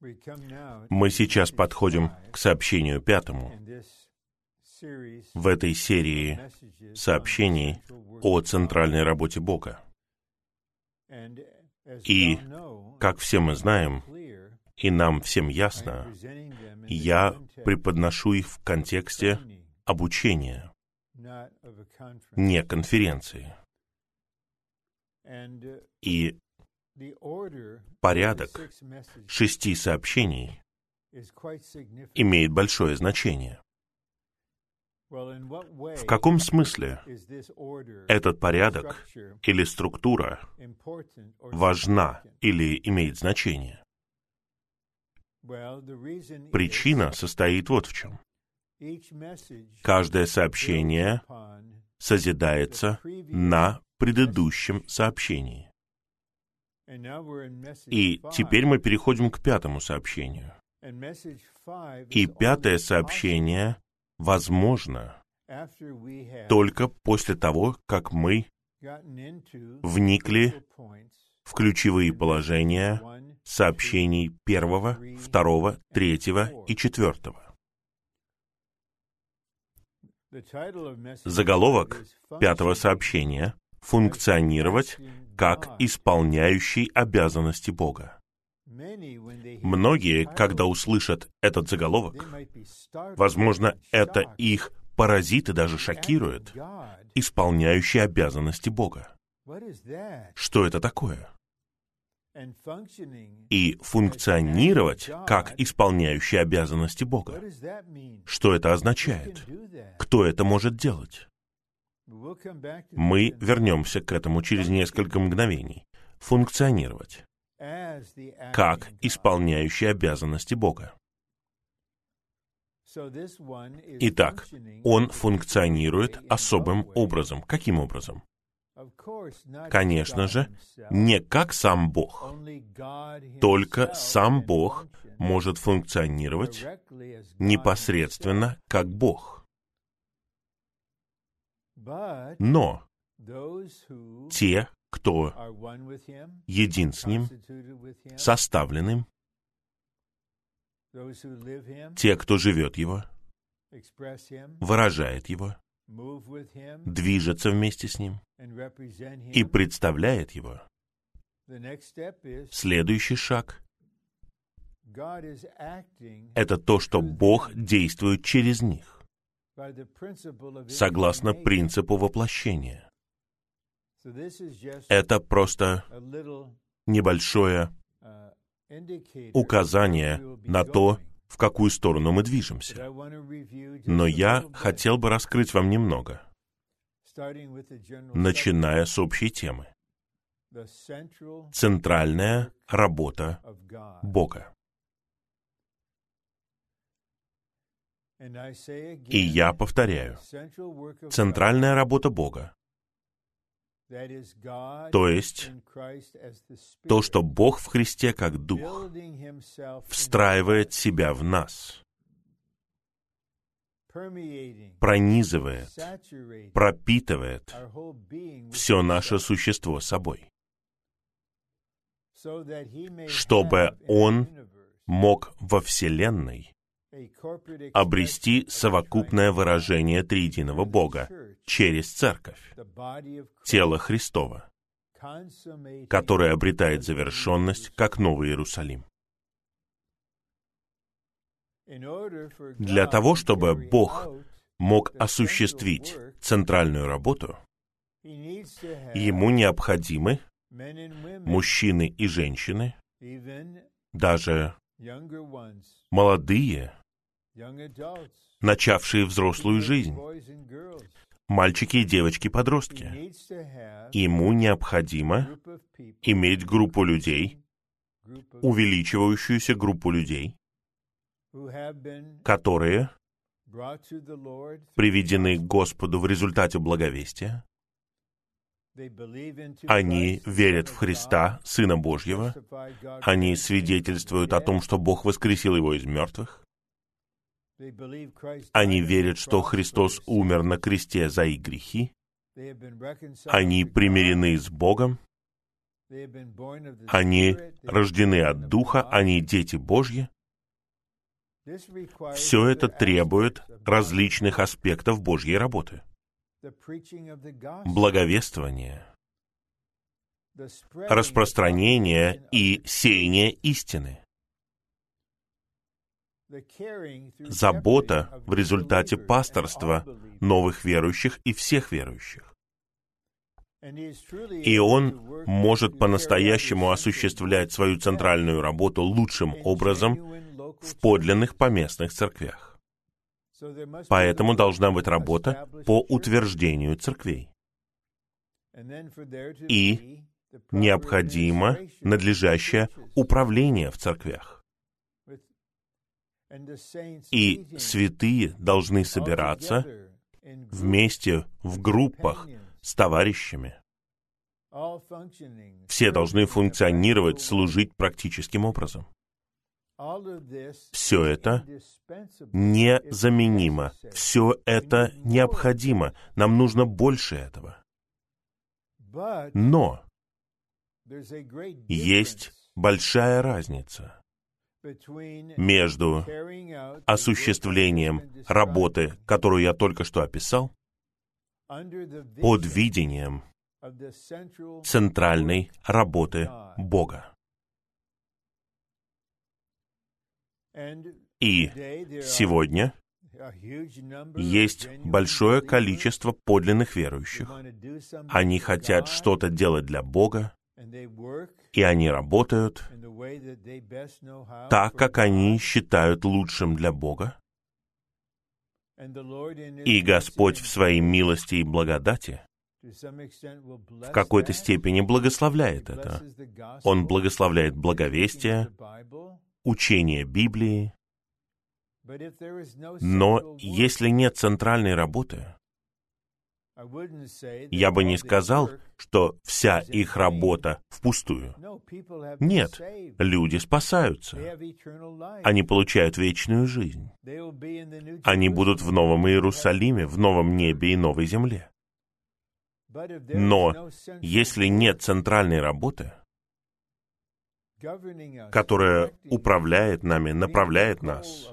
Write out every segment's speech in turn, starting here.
Мы сейчас подходим к сообщению пятому в этой серии сообщений о центральной работе Бога. И, как все мы знаем, и нам всем ясно, я преподношу их в контексте обучения, не конференции. И порядок шести сообщений имеет большое значение. В каком смысле этот порядок или структура важна или имеет значение? Причина состоит вот в чем. Каждое сообщение созидается на предыдущем сообщении. И теперь мы переходим к пятому сообщению. И пятое сообщение возможно только после того, как мы вникли в ключевые положения сообщений первого, второго, третьего и четвертого. Заголовок пятого сообщения «Функционировать как исполняющий обязанности Бога». Многие, когда услышат этот заголовок, возможно, это их поразит и даже шокирует, исполняющий обязанности Бога. Что это такое? И функционировать как исполняющий обязанности Бога. Что это означает? Кто это может делать? Мы вернемся к этому через несколько мгновений. Функционировать как исполняющий обязанности Бога. Итак, он функционирует особым образом. Каким образом? Конечно же, не как сам Бог. Только сам Бог может функционировать непосредственно как Бог. Но те, кто един с Ним, составленным, те, кто живет Его, выражает Его, движется вместе с Ним и представляет Его. Следующий шаг — это то, что Бог действует через них, согласно принципу воплощения. Это просто небольшое указание на то, в какую сторону мы движемся. Но я хотел бы раскрыть вам немного, начиная с общей темы. Центральная работа Бога. И я повторяю, центральная работа Бога. То есть то, что Бог в Христе как Дух встраивает себя в нас, пронизывает, пропитывает все наше существо собой, чтобы Он мог во Вселенной обрести совокупное выражение триединого Бога через Церковь, тело Христова, которое обретает завершенность как Новый Иерусалим. Для того, чтобы Бог мог осуществить центральную работу, ему необходимы мужчины и женщины, даже молодые, начавшие взрослую жизнь, мальчики и девочки-подростки. Ему необходимо иметь группу людей, увеличивающуюся группу людей, которые приведены к Господу в результате благовестия, они верят в Христа, Сына Божьего. Они свидетельствуют о том, что Бог воскресил его из мертвых. Они верят, что Христос умер на кресте за их грехи. Они примирены с Богом. Они рождены от Духа, они дети Божьи. Все это требует различных аспектов Божьей работы. Благовествование, распространение и сеяние истины. Забота в результате пасторства новых верующих и всех верующих. И он может по-настоящему осуществлять свою центральную работу лучшим образом в подлинных поместных церквях. Поэтому должна быть работа по утверждению церквей. И необходимо надлежащее управление в церквях. И святые должны собираться вместе в группах с товарищами. Все должны функционировать, служить практическим образом. Все это незаменимо. Все это необходимо. Нам нужно больше этого. Но есть большая разница между осуществлением работы, которую я только что описал, под видением центральной работы Бога. И сегодня есть большое количество подлинных верующих. Они хотят что-то делать для Бога, и они работают так, как они считают лучшим для Бога. И Господь в своей милости и благодати в какой-то степени благословляет это. Он благословляет благовестие, учение Библии. Но если нет центральной работы, я бы не сказал, что вся их работа впустую. Нет, люди спасаются. Они получают вечную жизнь. Они будут в Новом Иерусалиме, в новом небе и новой земле. Но если нет центральной работы, которая управляет нами, направляет нас,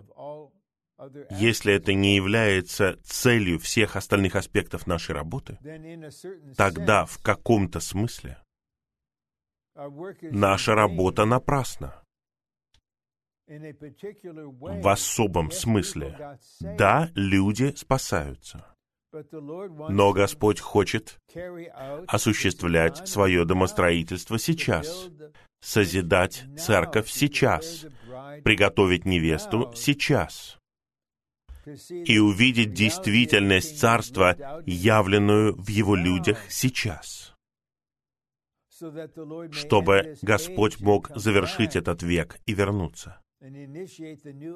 если это не является целью всех остальных аспектов нашей работы, тогда в каком-то смысле наша работа напрасна. В особом смысле. Да, люди спасаются. Но Господь хочет осуществлять свое домостроительство сейчас, созидать церковь сейчас, приготовить невесту сейчас и увидеть действительность Царства, явленную в Его людях сейчас, чтобы Господь мог завершить этот век и вернуться,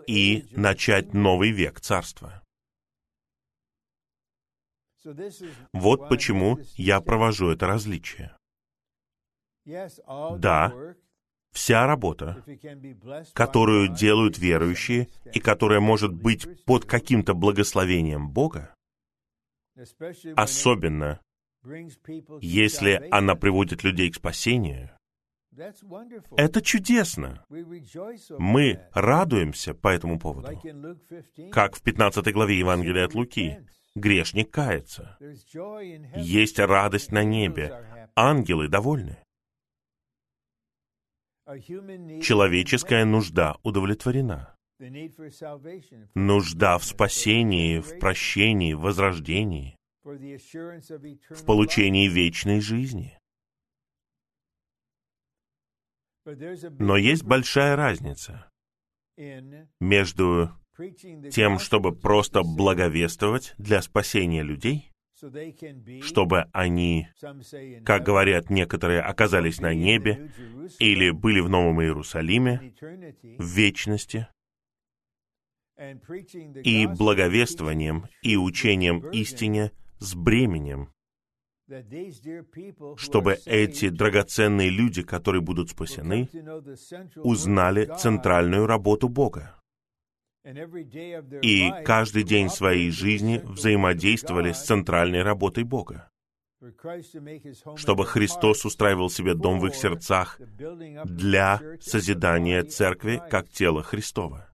и начать новый век Царства. Вот почему я провожу это различие. Да, вся работа, которую делают верующие и которая может быть под каким-то благословением Бога, особенно если она приводит людей к спасению, это чудесно. Мы радуемся по этому поводу. Как в 15 главе Евангелия от Луки. Грешник кается. Есть радость на небе. Ангелы довольны. Человеческая нужда удовлетворена. Нужда в спасении, в прощении, в возрождении, в получении вечной жизни. Но есть большая разница между тем, чтобы просто благовествовать для спасения людей, чтобы они, как говорят некоторые, оказались на небе или были в Новом Иерусалиме в вечности, и благовествованием и учением истине с бременем, чтобы эти драгоценные люди, которые будут спасены, узнали центральную работу Бога и каждый день своей жизни взаимодействовали с центральной работой Бога. чтобы Христос устраивал себе дом в их сердцах для созидания церкви как тела Христова.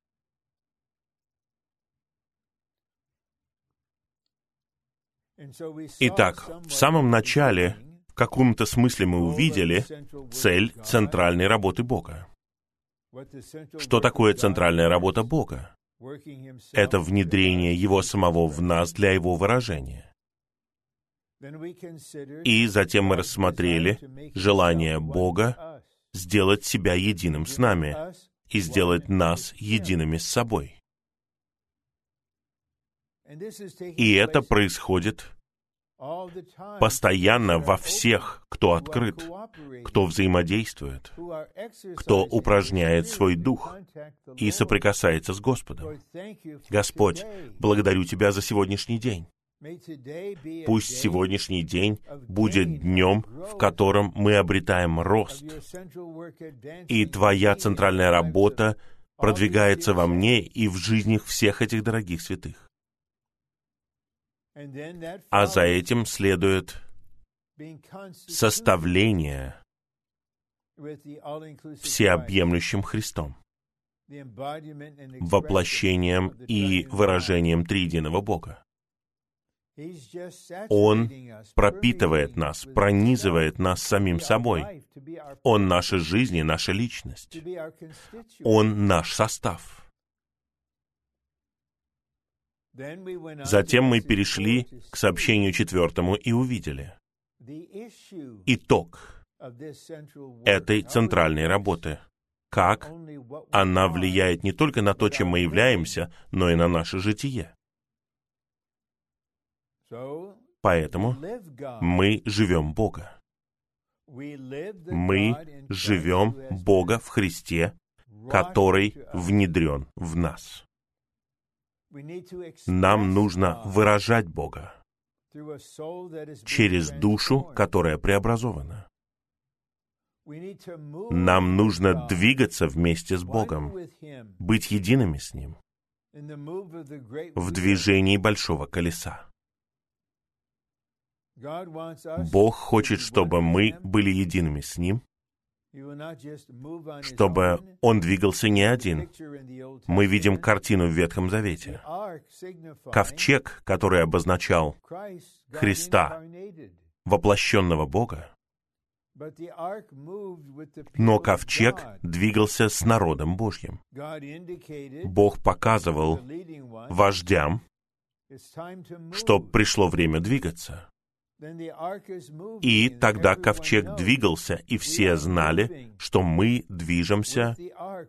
Итак, в самом начале, в каком-то смысле мы увидели цель центральной работы Бога. Что такое центральная работа Бога? Это внедрение Его самого в нас для Его выражения. И затем мы рассмотрели желание Бога сделать себя единым с нами и сделать нас едиными с собой. И это происходит постоянно во всех, кто открыт, кто взаимодействует, кто упражняет свой дух и соприкасается с Господом. Господь, благодарю Тебя за сегодняшний день. Пусть сегодняшний день будет днем, в котором мы обретаем рост, и Твоя центральная работа продвигается во мне и в жизнях всех этих дорогих святых. А за этим следует составление всеобъемлющим Христом, воплощением и выражением триединого Бога. Он пропитывает нас, пронизывает нас самим собой. Он наша жизнь и наша личность. Он наш состав. Затем мы перешли к сообщению четвертому и увидели итог этой центральной работы. Как она влияет не только на то, чем мы являемся, но и на наше житие. Поэтому мы живем Бога. Мы живем Бога в Христе, который внедрен в нас. Нам нужно выражать Бога через душу, которая преобразована. Нам нужно двигаться вместе с Богом, быть едиными с Ним в движении большого колеса. Бог хочет, чтобы мы были едиными с Ним, чтобы Он двигался не один. Мы видим картину в Ветхом Завете. Ковчег, который обозначал Христа, воплощенного Бога, но ковчег двигался с народом Божьим. Бог показывал вождям, что пришло время двигаться. И тогда ковчег двигался, и все знали, что мы движемся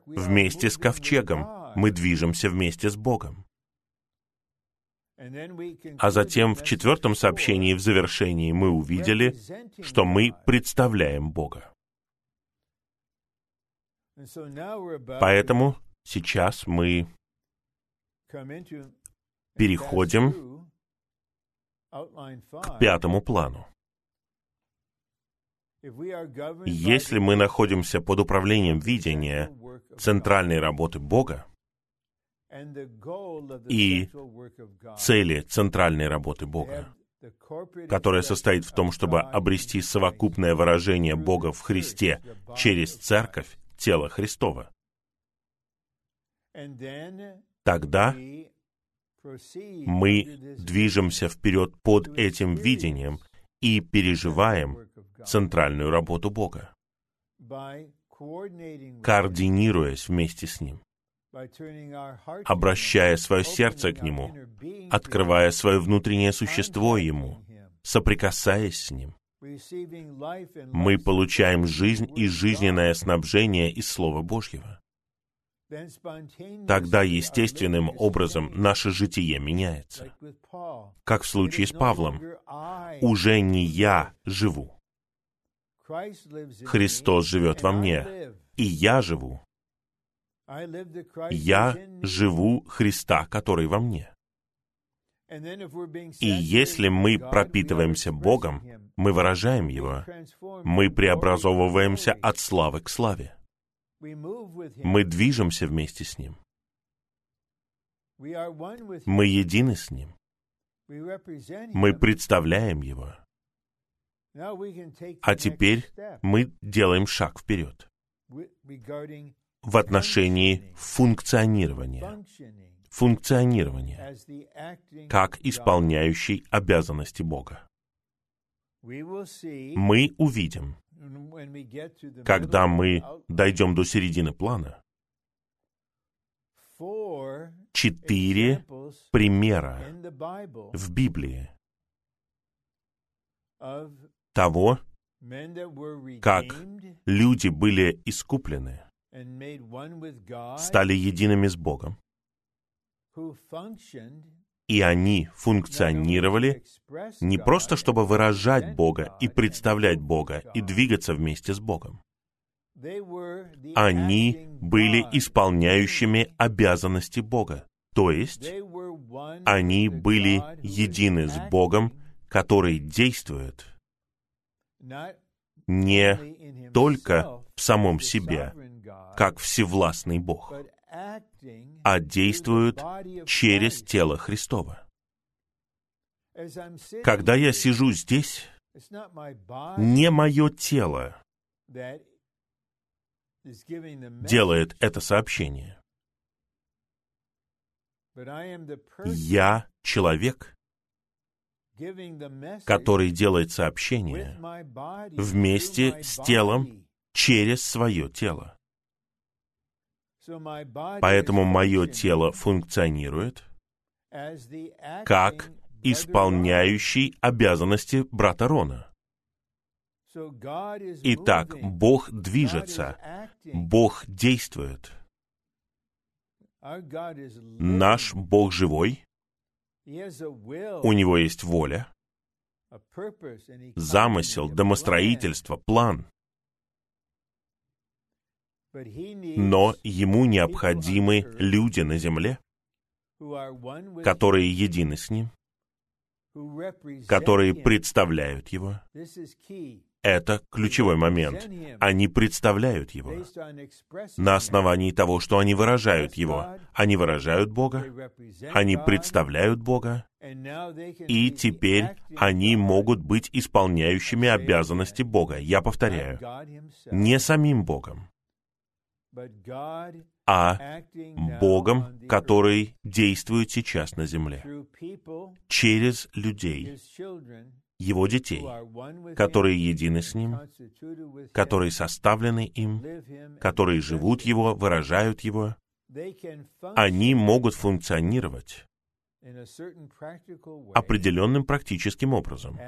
вместе с ковчегом, мы движемся вместе с Богом. А затем в четвертом сообщении в завершении мы увидели, что мы представляем Бога. Поэтому сейчас мы переходим к пятому плану. Если мы находимся под управлением видения центральной работы Бога и цели центральной работы Бога, которая состоит в том, чтобы обрести совокупное выражение Бога в Христе через церковь, тело Христова, тогда мы движемся вперед под этим видением и переживаем центральную работу Бога, координируясь вместе с Ним, обращая свое сердце к Нему, открывая свое внутреннее существо Ему, соприкасаясь с Ним. Мы получаем жизнь и жизненное снабжение из Слова Божьего тогда естественным образом наше житие меняется. Как в случае с Павлом. Уже не я живу. Христос живет во мне, и я живу. Я живу Христа, который во мне. И если мы пропитываемся Богом, мы выражаем Его, мы преобразовываемся от славы к славе. Мы движемся вместе с Ним. Мы едины с Ним. Мы представляем Его. А теперь мы делаем шаг вперед в отношении функционирования. Функционирования как исполняющий обязанности Бога. Мы увидим, когда мы дойдем до середины плана, четыре примера в Библии того, как люди были искуплены, стали едиными с Богом, и они функционировали не просто, чтобы выражать Бога и представлять Бога и двигаться вместе с Богом. Они были исполняющими обязанности Бога. То есть, они были едины с Богом, который действует не только в самом себе, как всевластный Бог, а действует через тело Христова. Когда я сижу здесь, не мое тело делает это сообщение. Я человек, который делает сообщение вместе с телом через свое тело. Поэтому мое тело функционирует как исполняющий обязанности брата Рона. Итак, Бог движется, Бог действует. Наш Бог живой, у Него есть воля, замысел, домостроительство, план. Но Ему необходимы люди на земле, которые едины с Ним, которые представляют Его. Это ключевой момент. Они представляют Его. На основании того, что они выражают Его. Они выражают Бога, они представляют Бога, и теперь они могут быть исполняющими обязанности Бога. Я повторяю, не самим Богом, а Богом, который действует сейчас на земле, через людей, его детей, которые едины с Ним, которые составлены им, которые живут Его, выражают Его, они могут функционировать определенным практическим образом,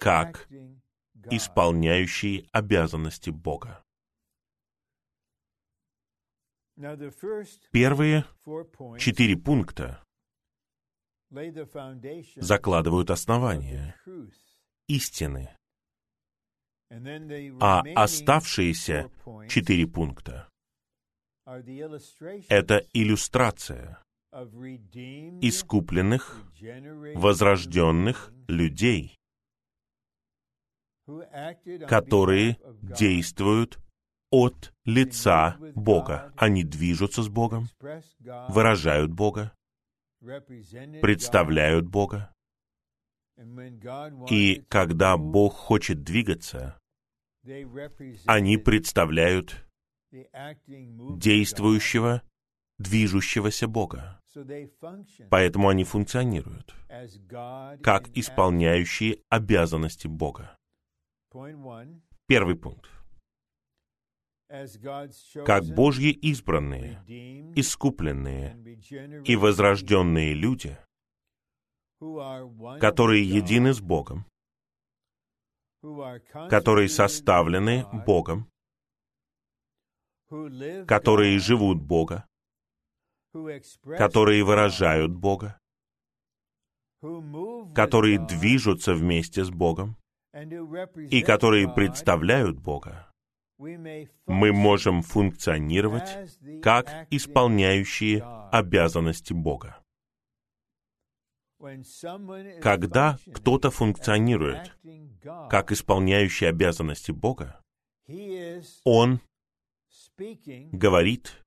как исполняющие обязанности Бога. Первые четыре пункта закладывают основания истины, а оставшиеся четыре пункта — это иллюстрация искупленных, возрожденных людей, которые действуют от лица Бога. Они движутся с Богом, выражают Бога, представляют Бога. И когда Бог хочет двигаться, они представляют действующего, движущегося Бога. Поэтому они функционируют как исполняющие обязанности Бога. Первый пункт как Божьи избранные, искупленные и возрожденные люди, которые едины с Богом, которые составлены Богом, которые живут Бога, которые выражают Бога, которые движутся вместе с Богом и которые представляют Бога мы можем функционировать как исполняющие обязанности Бога. Когда кто-то функционирует как исполняющий обязанности Бога, он говорит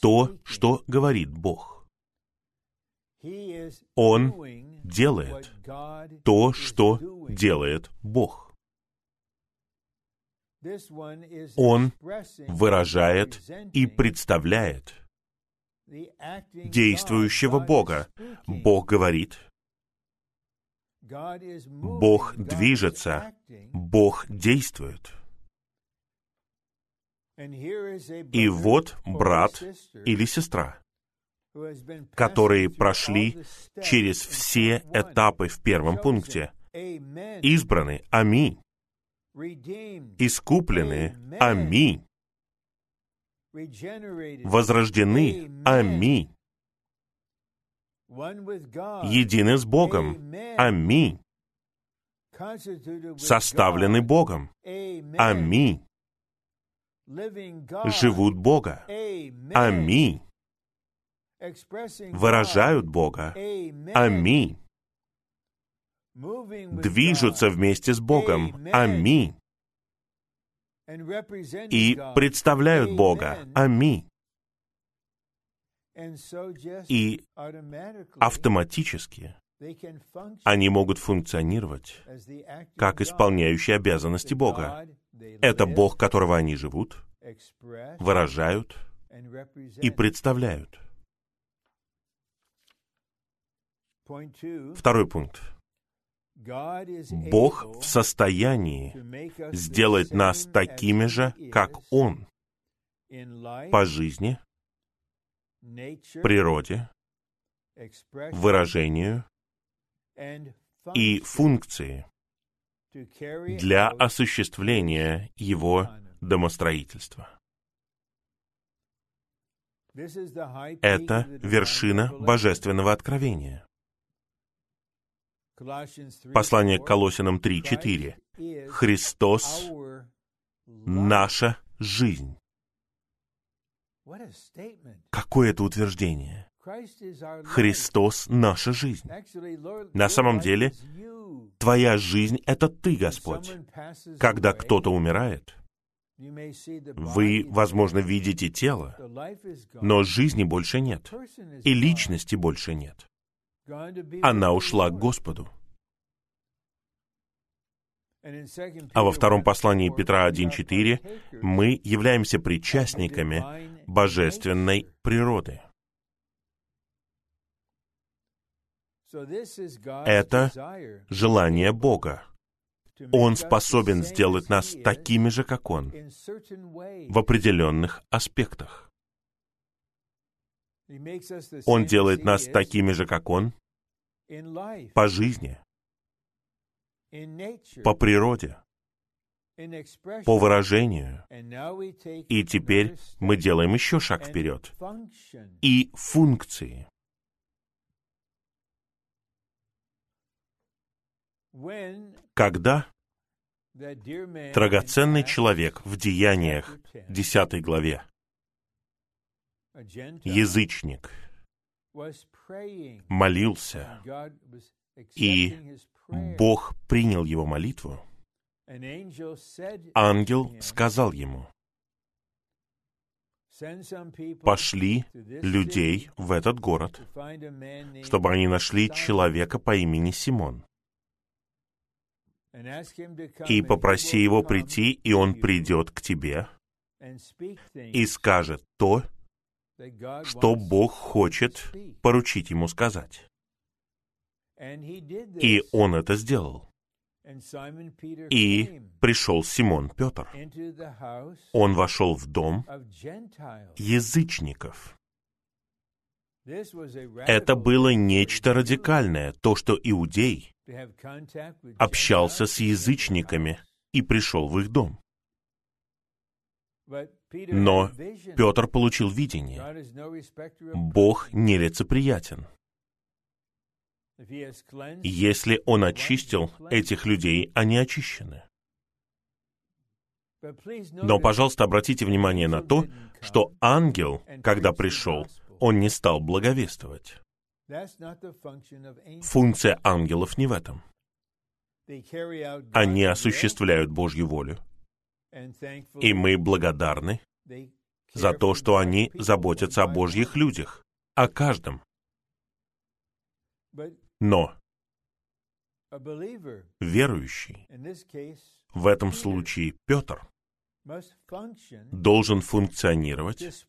то, что говорит Бог. Он делает то, что делает Бог. Он выражает и представляет действующего Бога. Бог говорит, Бог движется, Бог действует. И вот брат или сестра, которые прошли через все этапы в первом пункте, избраны, аминь, искуплены, аминь, возрождены, аминь, едины с Богом, аминь, составлены Богом, аминь, живут Бога, аминь, выражают Бога, аминь, движутся вместе с Богом, аминь, и представляют Бога, аминь. И автоматически они могут функционировать как исполняющие обязанности Бога. Это Бог, которого они живут, выражают и представляют. Второй пункт. Бог в состоянии сделать нас такими же, как Он, по жизни, природе, выражению и функции для осуществления Его домостроительства. Это вершина божественного откровения. Послание к Колосинам 3.4. Христос — наша жизнь. Какое это утверждение? Христос — наша жизнь. На самом деле, твоя жизнь — это ты, Господь. Когда кто-то умирает, вы, возможно, видите тело, но жизни больше нет, и личности больше нет. Она ушла к Господу. А во втором послании Петра 1.4 мы являемся причастниками божественной природы. Это желание Бога. Он способен сделать нас такими же, как Он, в определенных аспектах. Он делает нас такими же, как Он, по жизни, по природе, по выражению. И теперь мы делаем еще шаг вперед. И функции. Когда драгоценный человек в Деяниях, 10 главе, язычник, молился, и Бог принял его молитву, ангел сказал ему, пошли людей в этот город, чтобы они нашли человека по имени Симон. И попроси его прийти, и он придет к тебе и скажет то, что Бог хочет поручить ему сказать. И он это сделал. И пришел Симон Петр. Он вошел в дом язычников. Это было нечто радикальное, то, что иудей общался с язычниками и пришел в их дом. Но Петр получил видение. Бог нелицеприятен. Если он очистил этих людей, они очищены. Но, пожалуйста, обратите внимание на то, что ангел, когда пришел, он не стал благовествовать. Функция ангелов не в этом. Они осуществляют Божью волю. И мы благодарны за то, что они заботятся о Божьих людях, о каждом. Но верующий, в этом случае Петр, должен функционировать,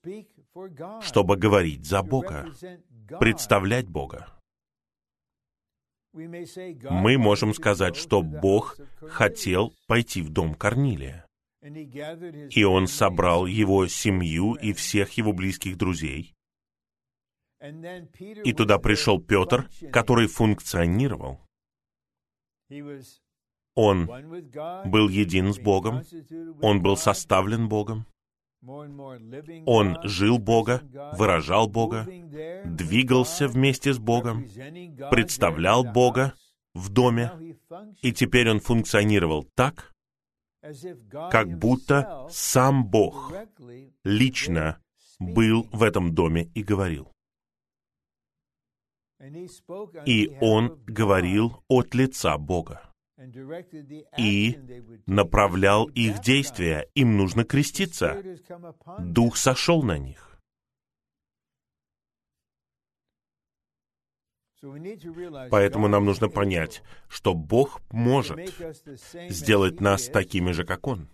чтобы говорить за Бога, представлять Бога. Мы можем сказать, что Бог хотел пойти в дом Корнилия, и он собрал его семью и всех его близких друзей, и туда пришел Петр, который функционировал. Он был един с Богом, он был составлен Богом, он жил Бога, выражал Бога, двигался вместе с Богом, представлял Бога в доме, и теперь он функционировал так, как будто сам Бог лично был в этом доме и говорил. И он говорил от лица Бога и направлял их действия. Им нужно креститься. Дух сошел на них. Поэтому нам нужно понять, что Бог может сделать нас такими же, как Он.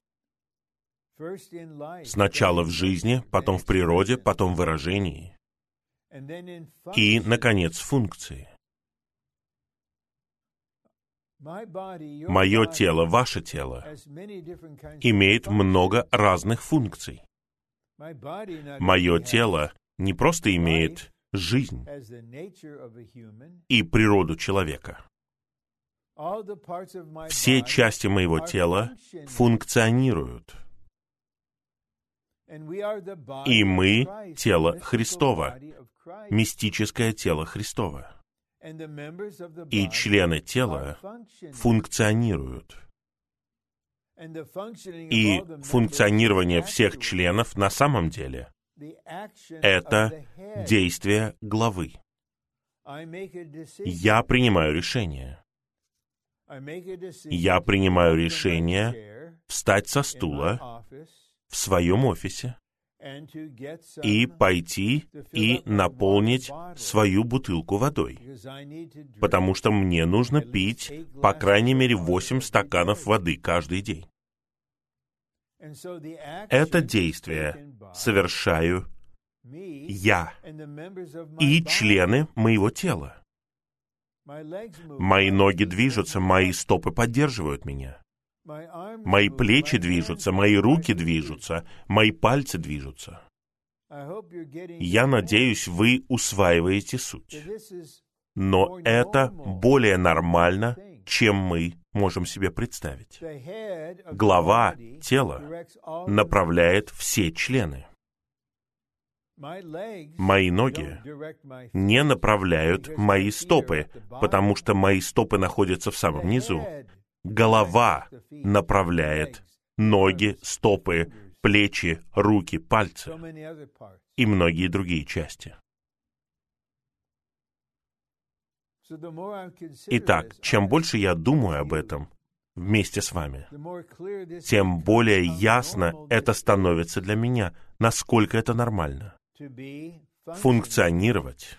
Сначала в жизни, потом в природе, потом в выражении. И, наконец, в функции. Мое тело, ваше тело, имеет много разных функций. Мое тело не просто имеет жизнь и природу человека. Все части моего тела функционируют. И мы — тело Христова, мистическое тело Христова. И члены тела функционируют. И функционирование всех членов на самом деле — это действие главы. Я принимаю решение. Я принимаю решение встать со стула в своем офисе и пойти и наполнить свою бутылку водой, потому что мне нужно пить по крайней мере 8 стаканов воды каждый день. Это действие совершаю я и члены моего тела. Мои ноги движутся, мои стопы поддерживают меня. Мои плечи движутся, мои руки движутся, мои пальцы движутся. Я надеюсь, вы усваиваете суть. Но это более нормально, чем мы можем себе представить. Глава тела направляет все члены. Мои ноги не направляют мои стопы, потому что мои стопы находятся в самом низу. голова направляет ноги, стопы, плечи, руки, пальцы и многие другие части. Итак, чем больше я думаю об этом вместе с вами, тем более ясно это становится для меня, насколько это нормально. Функционировать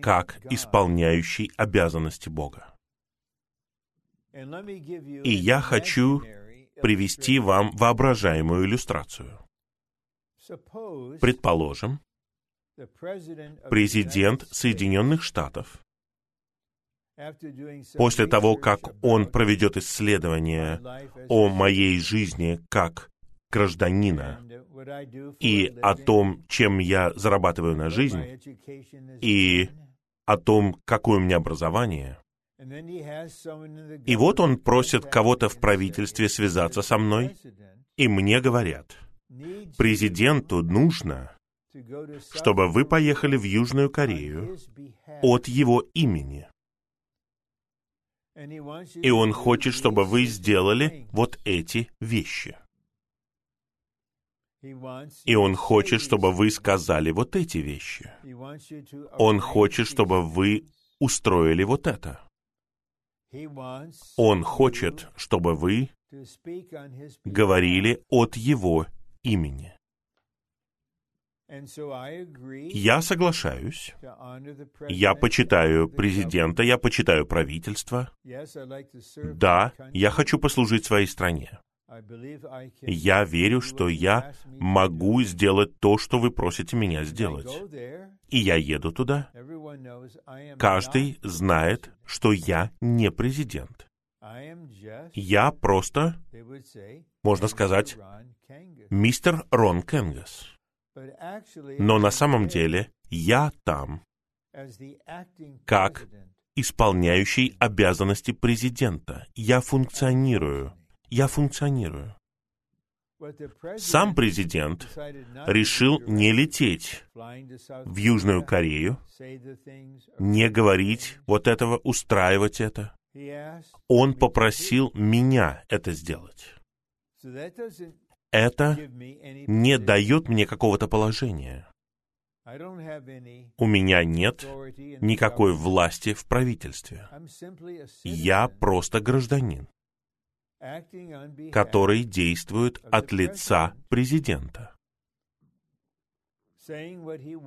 как исполняющий обязанности Бога. И я хочу привести вам воображаемую иллюстрацию. Предположим, президент Соединенных Штатов после того, как он проведет исследование о моей жизни как гражданина и о том, чем я зарабатываю на жизнь, и о том, какое у меня образование, и вот он просит кого-то в правительстве связаться со мной, и мне говорят, президенту нужно, чтобы вы поехали в Южную Корею от его имени. И он хочет, чтобы вы сделали вот эти вещи. И он хочет, чтобы вы сказали вот эти вещи. Он хочет, чтобы вы устроили вот это. Он хочет, чтобы вы говорили от Его имени. Я соглашаюсь. Я почитаю президента, я почитаю правительство. Да, я хочу послужить своей стране. Я верю, что я могу сделать то, что вы просите меня сделать. И я еду туда. Каждый знает, что я не президент. Я просто, можно сказать, мистер Рон Кенгас. Но на самом деле я там как исполняющий обязанности президента. Я функционирую. Я функционирую. Сам президент решил не лететь в Южную Корею, не говорить вот этого, устраивать это. Он попросил меня это сделать. Это не дает мне какого-то положения. У меня нет никакой власти в правительстве. Я просто гражданин, который действует от лица президента,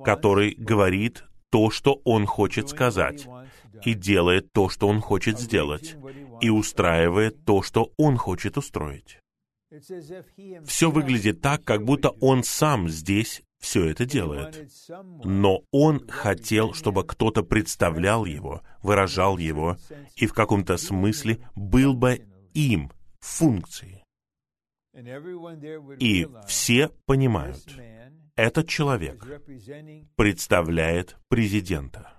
который говорит то, что он хочет сказать, и делает то, что он хочет сделать, и устраивает то, что он хочет устроить. Все выглядит так, как будто он сам здесь все это делает. Но он хотел, чтобы кто-то представлял его, выражал его, и в каком-то смысле был бы им функцией. И все понимают, этот человек представляет президента.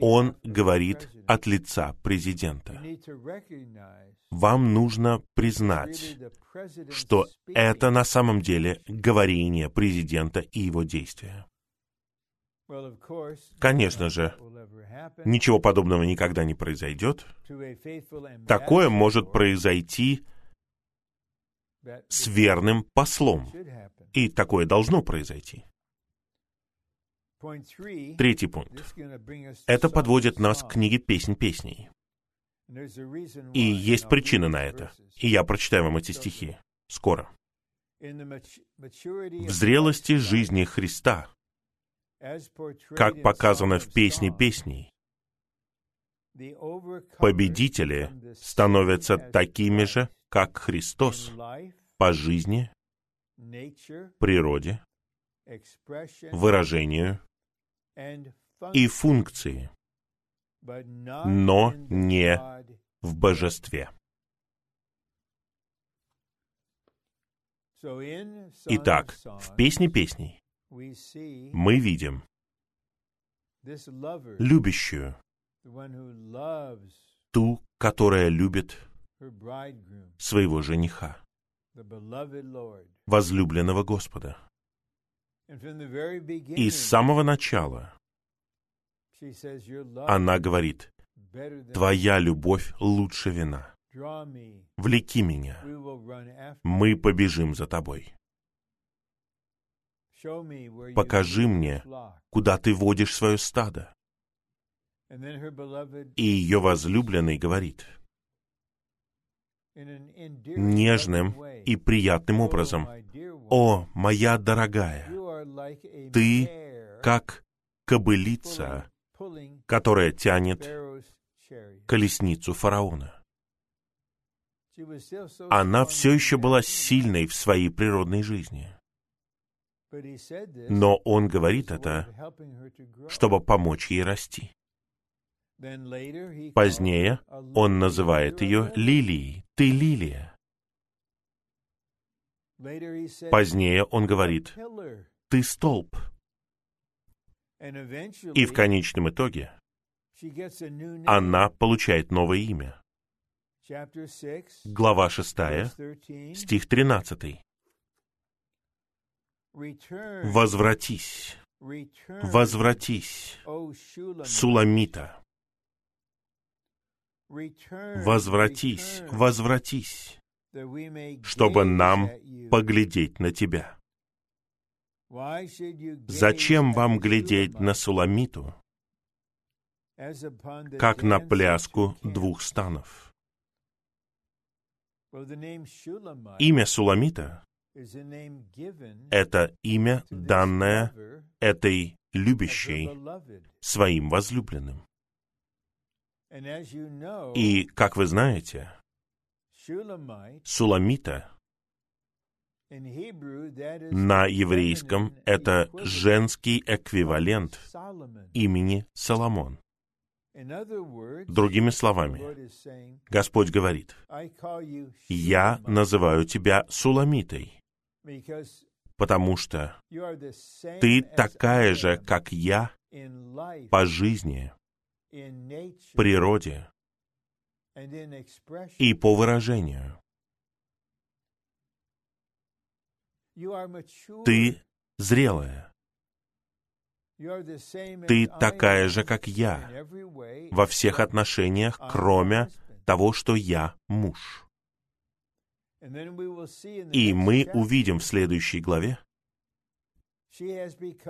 Он говорит от лица президента. Вам нужно признать, что это на самом деле говорение президента и его действия. Конечно же, ничего подобного никогда не произойдет. Такое может произойти с верным послом. И такое должно произойти. Третий пункт. Это подводит нас к книге «Песнь песней». И есть причина на это. И я прочитаю вам эти стихи. Скоро. В зрелости жизни Христа, как показано в «Песне песней», победители становятся такими же, как Христос по жизни, природе, выражению и функции, но не в божестве. Итак, в «Песне песней» мы видим любящую, ту, которая любит своего жениха, возлюбленного Господа. И с самого начала она говорит, «Твоя любовь лучше вина. Влеки меня. Мы побежим за тобой. Покажи мне, куда ты водишь свое стадо». И ее возлюбленный говорит, нежным и приятным образом, «О, моя дорогая, ты как кобылица, которая тянет колесницу фараона. Она все еще была сильной в своей природной жизни. Но он говорит это, чтобы помочь ей расти. Позднее он называет ее лилией. Ты лилия. Позднее он говорит, ты столб. И в конечном итоге она получает новое имя. Глава 6, стих 13. «Возвратись, возвратись, Суламита, возвратись, возвратись, чтобы нам поглядеть на тебя». Зачем вам глядеть на Суламиту, как на пляску двух станов? Имя Суламита Это имя, данное этой любящей своим возлюбленным. И, как вы знаете, Суламита на еврейском это женский эквивалент имени Соломон. Другими словами, Господь говорит, «Я называю тебя Суламитой, потому что ты такая же, как я, по жизни, природе и по выражению. Ты зрелая. Ты такая же, как я, во всех отношениях, кроме того, что я муж. И мы увидим в следующей главе,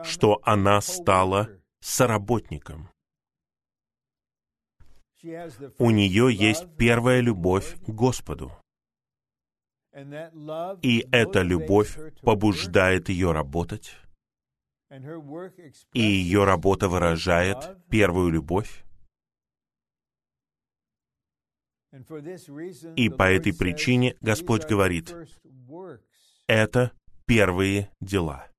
что она стала соработником. У нее есть первая любовь к Господу. И эта любовь побуждает ее работать, и ее работа выражает первую любовь. И по этой причине Господь говорит, это первые дела.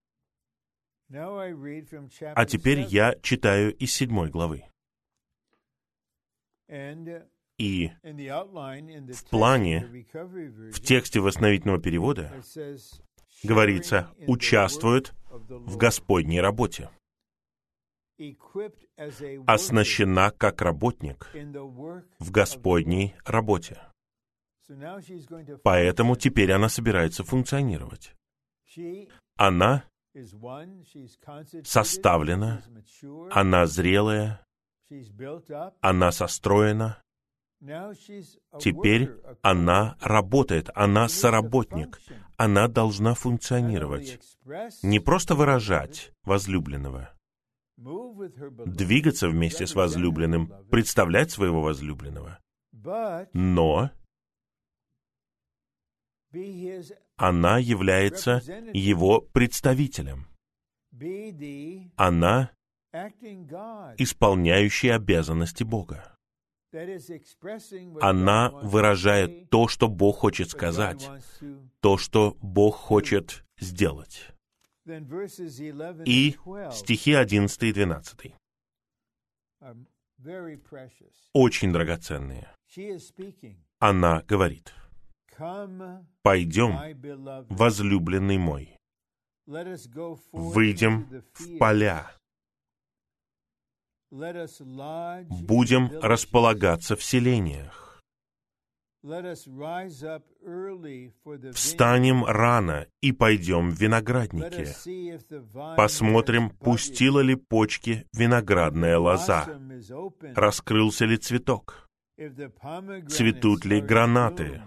А теперь я читаю из седьмой главы. И в плане, в тексте восстановительного перевода говорится, участвует в Господней работе, оснащена как работник в Господней работе. Поэтому теперь она собирается функционировать. Она составлена, она зрелая, она состроена, Теперь она работает, она соработник, она должна функционировать, не просто выражать возлюбленного, двигаться вместе с возлюбленным, представлять своего возлюбленного, но она является его представителем. Она исполняющая обязанности Бога. Она выражает то, что Бог хочет сказать, то, что Бог хочет сделать. И стихи 11 и 12 очень драгоценные. Она говорит, «Пойдем, возлюбленный мой, выйдем в поля, будем располагаться в селениях. Встанем рано и пойдем в виноградники. Посмотрим, пустила ли почки виноградная лоза, раскрылся ли цветок, цветут ли гранаты.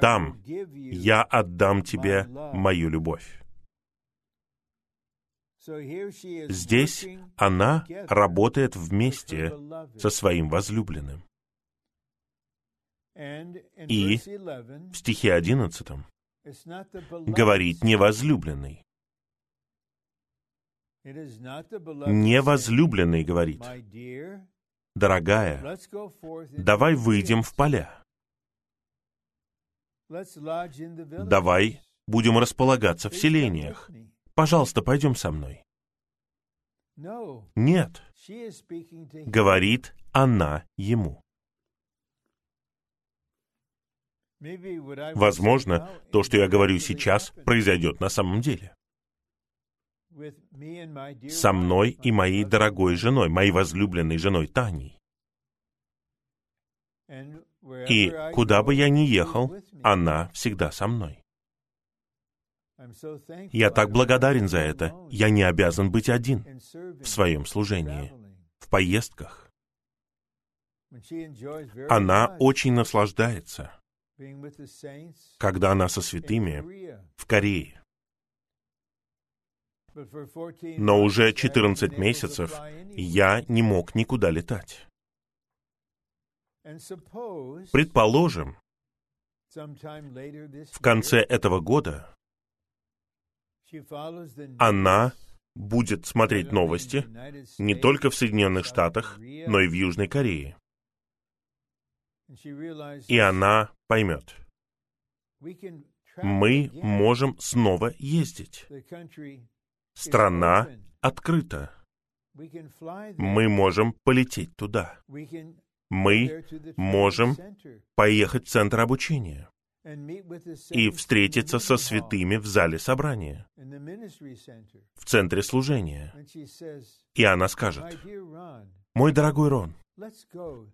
Там я отдам тебе мою любовь. Здесь она работает вместе со своим возлюбленным. И в стихе 11 говорит не возлюбленный. Не возлюбленный говорит, дорогая, давай выйдем в поля. Давай будем располагаться в селениях. Пожалуйста, пойдем со мной. Нет, говорит она ему. Возможно, то, что я говорю сейчас, произойдет на самом деле. Со мной и моей дорогой женой, моей возлюбленной женой Таней. И куда бы я ни ехал, она всегда со мной. Я так благодарен за это. Я не обязан быть один в своем служении, в поездках. Она очень наслаждается, когда она со святыми в Корее. Но уже 14 месяцев я не мог никуда летать. Предположим, В конце этого года она будет смотреть новости не только в Соединенных Штатах, но и в Южной Корее. И она поймет, мы можем снова ездить. Страна открыта. Мы можем полететь туда. Мы можем поехать в центр обучения и встретиться со святыми в зале собрания, в центре служения. И она скажет, «Мой дорогой Рон,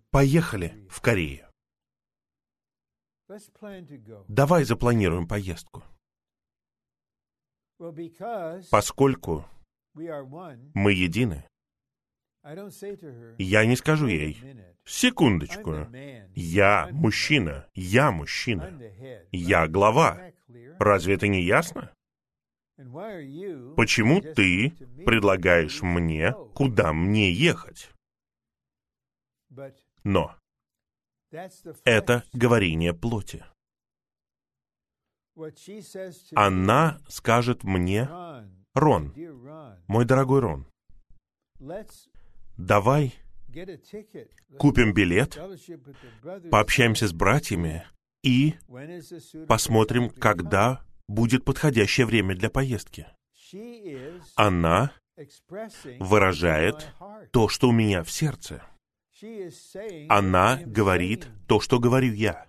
поехали в Корею. Давай запланируем поездку. Поскольку мы едины, я не скажу ей, секундочку, я мужчина, я мужчина, я глава. Разве это не ясно? Почему ты предлагаешь мне, куда мне ехать? Но это говорение плоти. Она скажет мне, Рон, мой дорогой Рон, давай купим билет, пообщаемся с братьями и посмотрим, когда будет подходящее время для поездки. Она выражает то, что у меня в сердце. Она говорит то, что говорю я.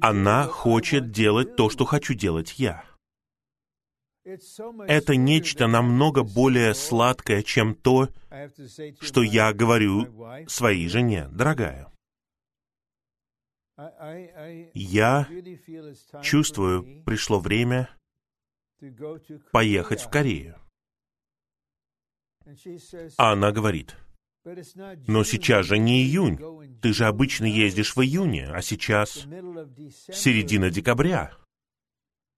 Она хочет делать то, что хочу делать я. Это нечто намного более сладкое, чем то, что я говорю своей жене, дорогая. Я чувствую, пришло время поехать в Корею. А она говорит, но сейчас же не июнь. Ты же обычно ездишь в июне, а сейчас середина декабря.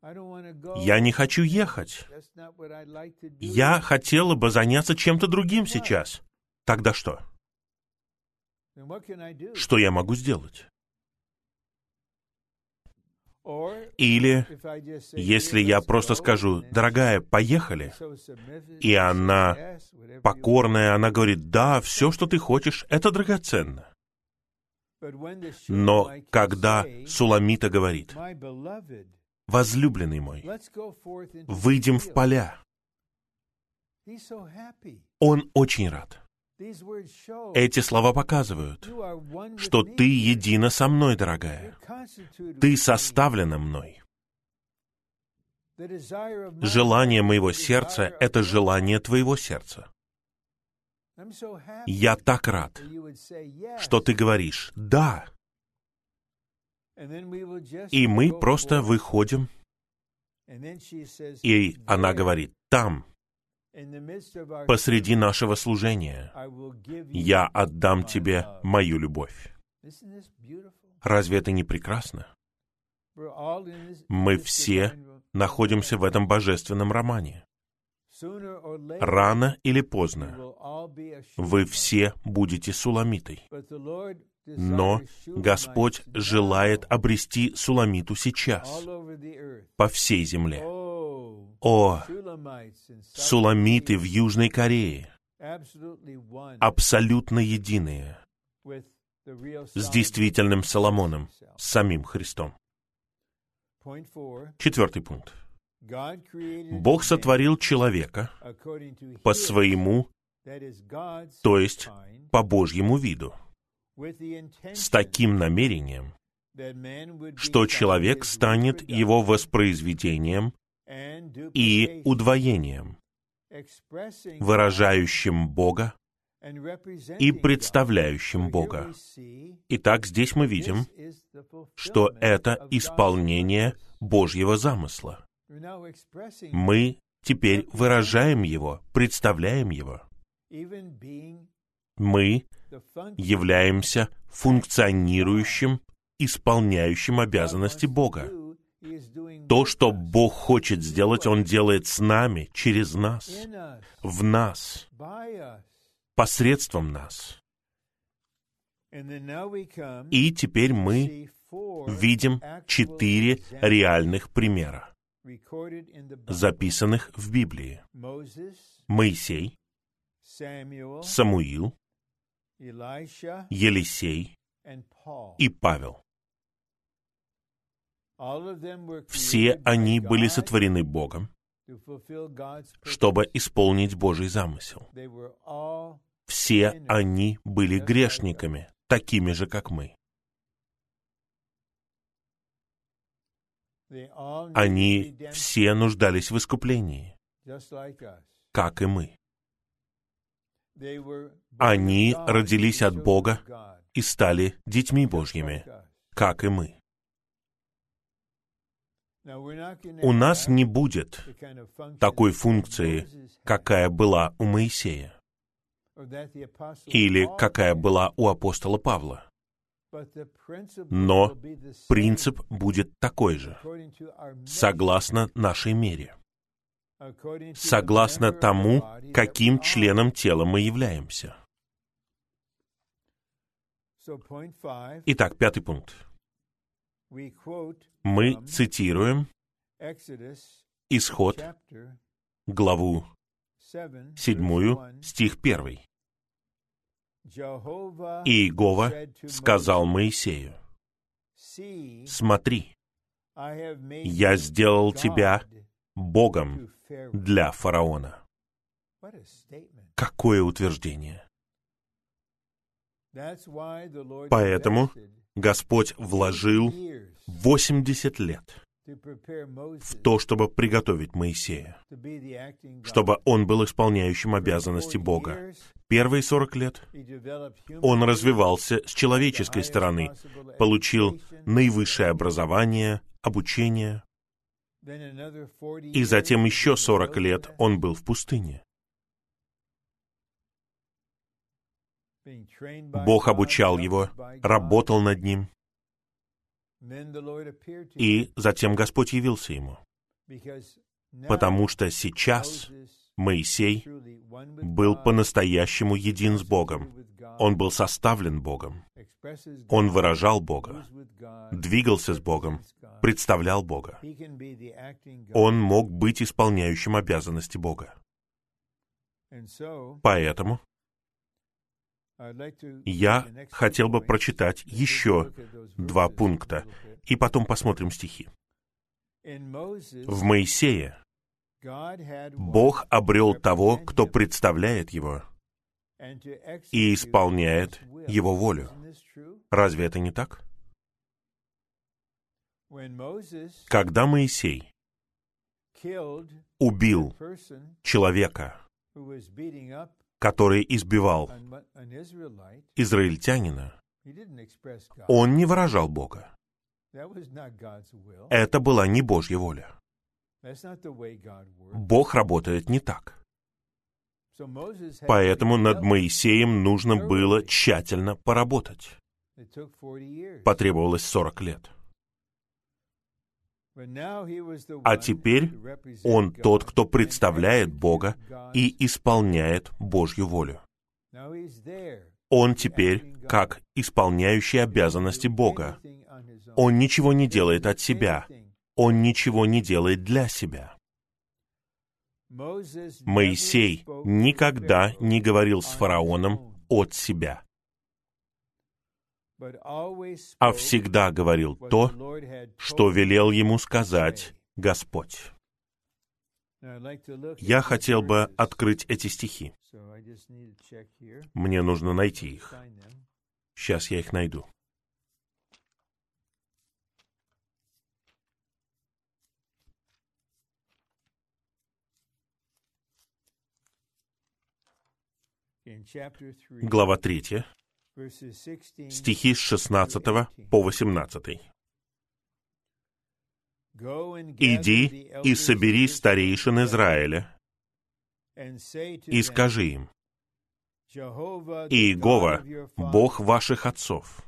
Я не хочу ехать. Я хотела бы заняться чем-то другим сейчас. Тогда что? Что я могу сделать? Или, если я просто скажу, дорогая, поехали, и она покорная, она говорит, да, все, что ты хочешь, это драгоценно. Но когда Суламита говорит, возлюбленный мой, выйдем в поля, он очень рад. Эти слова показывают, что ты едина со мной, дорогая. Ты составлена мной. Желание моего сердца — это желание твоего сердца. Я так рад, что ты говоришь «да». И мы просто выходим, и она говорит «там» посреди нашего служения я отдам тебе мою любовь. Разве это не прекрасно? Мы все находимся в этом божественном романе. Рано или поздно вы все будете суламитой. Но Господь желает обрести суламиту сейчас, по всей земле. О, суламиты в Южной Корее, абсолютно единые с действительным Соломоном, с самим Христом. Четвертый пункт. Бог сотворил человека по своему, то есть по Божьему виду, с таким намерением, что человек станет его воспроизведением и удвоением, выражающим Бога и представляющим Бога. Итак, здесь мы видим, что это исполнение Божьего замысла. Мы теперь выражаем его, представляем его. Мы являемся функционирующим, исполняющим обязанности Бога. То, что Бог хочет сделать, Он делает с нами, через нас, в нас, посредством нас. И теперь мы видим четыре реальных примера, записанных в Библии. Моисей, Самуил, Елисей и Павел. Все они были сотворены Богом, чтобы исполнить Божий замысел. Все они были грешниками, такими же, как мы. Они все нуждались в искуплении, как и мы. Они родились от Бога и стали детьми Божьими, как и мы. У нас не будет такой функции, какая была у Моисея или какая была у апостола Павла. Но принцип будет такой же, согласно нашей мере, согласно тому, каким членом тела мы являемся. Итак, пятый пункт. Мы цитируем Исход, главу 7, стих 1. И Иегова сказал Моисею, «Смотри, я сделал тебя Богом для фараона». Какое утверждение! Поэтому Господь вложил 80 лет в то, чтобы приготовить Моисея, чтобы он был исполняющим обязанности Бога. Первые 40 лет он развивался с человеческой стороны, получил наивысшее образование, обучение, и затем еще 40 лет он был в пустыне. Бог обучал его, работал над ним, и затем Господь явился ему. Потому что сейчас Моисей был по-настоящему един с Богом. Он был составлен Богом. Он выражал Бога, двигался с Богом, представлял Бога. Он мог быть исполняющим обязанности Бога. Поэтому я хотел бы прочитать еще два пункта, и потом посмотрим стихи. В Моисее Бог обрел того, кто представляет его и исполняет его волю. Разве это не так? Когда Моисей убил человека, который избивал израильтянина, он не выражал Бога. Это была не Божья воля. Бог работает не так. Поэтому над Моисеем нужно было тщательно поработать. Потребовалось 40 лет. А теперь он тот, кто представляет Бога и исполняет Божью волю. Он теперь как исполняющий обязанности Бога. Он ничего не делает от себя. Он ничего не делает для себя. Моисей никогда не говорил с фараоном от себя а всегда говорил то, что велел ему сказать Господь. Я хотел бы открыть эти стихи. Мне нужно найти их. Сейчас я их найду. Глава третья стихи с 16 по 18. «Иди и собери старейшин Израиля, и скажи им, Иегова, Бог ваших отцов,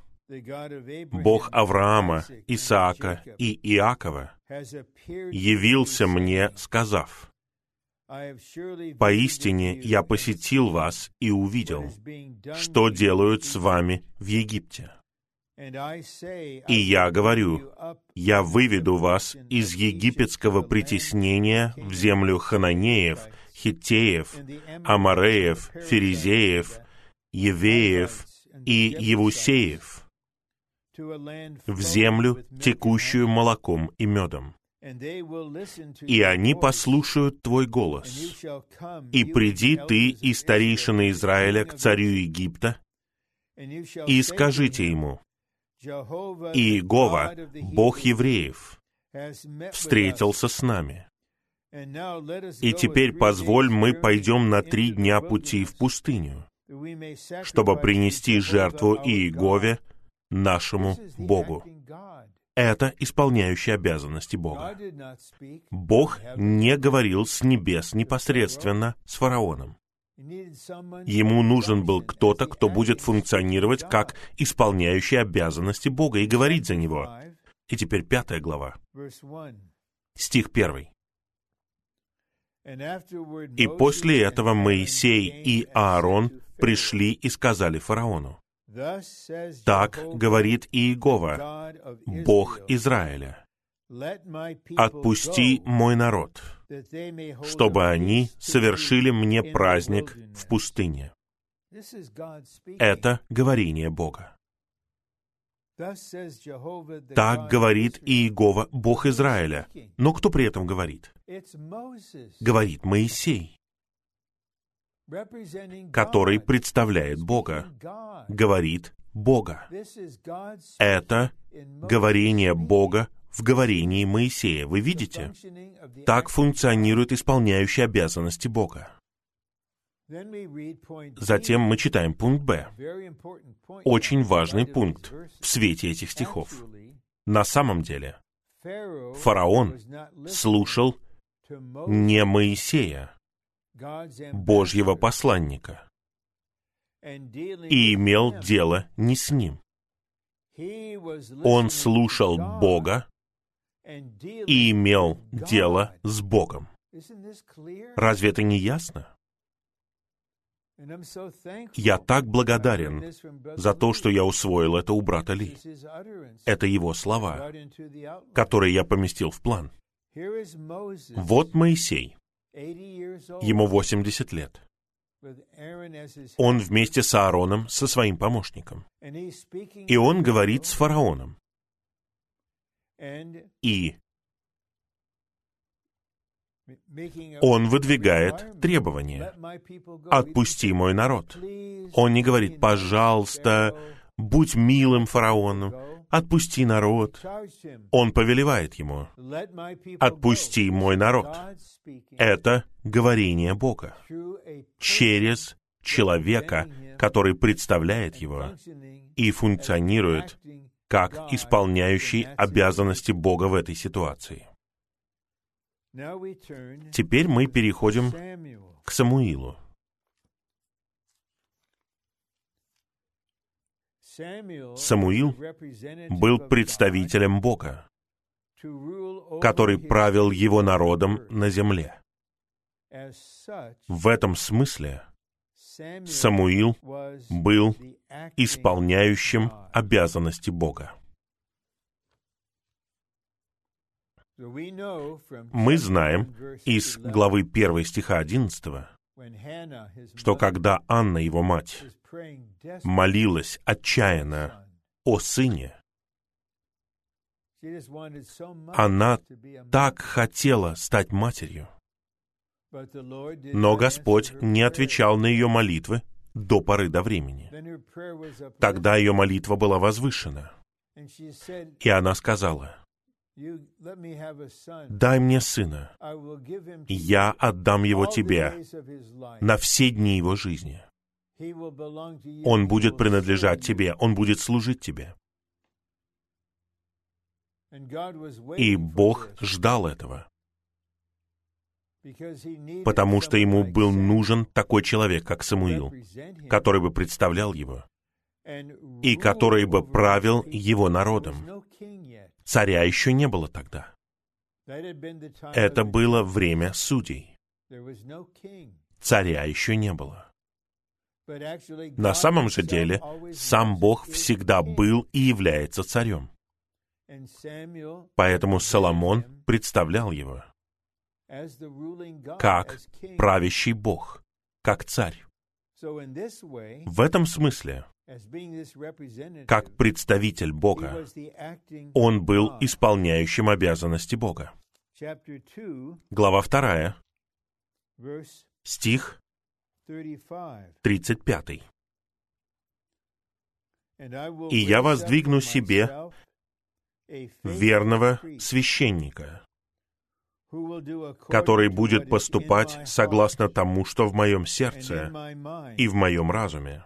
Бог Авраама, Исаака и Иакова, явился мне, сказав, Поистине я посетил вас и увидел, что делают с вами в Египте. И я говорю, я выведу вас из египетского притеснения в землю хананеев, хиттеев, амареев, ферезеев, евеев и евусеев, в землю, текущую молоком и медом. И они послушают твой голос. И приди ты и старейшины Израиля к царю Египта, и скажите ему, Иегова, Бог евреев, встретился с нами. И теперь позволь мы пойдем на три дня пути в пустыню, чтобы принести жертву Иегове, нашему Богу. Это исполняющие обязанности Бога. Бог не говорил с небес непосредственно с фараоном. Ему нужен был кто-то, кто будет функционировать как исполняющий обязанности Бога и говорить за него. И теперь пятая глава. Стих первый. И после этого Моисей и Аарон пришли и сказали фараону, «Так говорит Иегова, Бог Израиля, отпусти мой народ, чтобы они совершили мне праздник в пустыне». Это говорение Бога. Так говорит Иегова, Бог Израиля. Но кто при этом говорит? Говорит Моисей, который представляет Бога. Говорит Бога. Это говорение Бога в говорении Моисея. Вы видите? Так функционирует исполняющий обязанности Бога. Затем мы читаем пункт Б. Очень важный пункт в свете этих стихов. На самом деле, фараон слушал не Моисея, Божьего посланника, и имел дело не с ним. Он слушал Бога и имел дело с Богом. Разве это не ясно? Я так благодарен за то, что я усвоил это у брата Ли. Это его слова, которые я поместил в план. Вот Моисей. Ему 80 лет. Он вместе с Аароном, со своим помощником. И он говорит с фараоном. И он выдвигает требования. «Отпусти мой народ». Он не говорит «пожалуйста, будь милым фараону, отпусти народ». Он повелевает ему «отпусти мой народ». Это говорение Бога через человека, который представляет его и функционирует как исполняющий обязанности Бога в этой ситуации. Теперь мы переходим к Самуилу. Самуил был представителем Бога, который правил его народом на земле. В этом смысле Самуил был исполняющим обязанности Бога. Мы знаем из главы 1 стиха 11, что когда Анна, его мать, молилась отчаянно о сыне, она так хотела стать матерью. Но Господь не отвечал на ее молитвы до поры до времени. Тогда ее молитва была возвышена. И она сказала, «Дай мне сына, я отдам его тебе на все дни его жизни. Он будет принадлежать тебе, он будет служить тебе». И Бог ждал этого, потому что ему был нужен такой человек, как Самуил, который бы представлял его и который бы правил его народом. Царя еще не было тогда. Это было время судей. Царя еще не было. На самом же деле, сам Бог всегда был и является царем. Поэтому Соломон представлял его как правящий Бог, как царь. В этом смысле, как представитель Бога, он был исполняющим обязанности Бога. Глава 2, стих 35. «И я воздвигну себе верного священника, который будет поступать согласно тому, что в моем сердце и в моем разуме.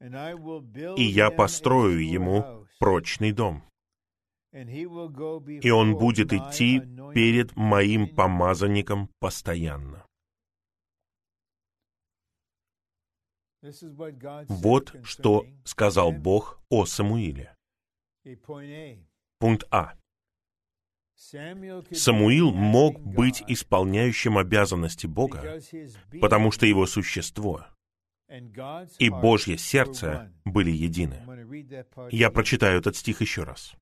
И я построю ему прочный дом. И он будет идти перед моим помазанником постоянно. Вот что сказал Бог о Самуиле. Пункт А. Самуил мог быть исполняющим обязанности Бога, потому что его существо и Божье сердце были едины. Я прочитаю этот стих еще раз.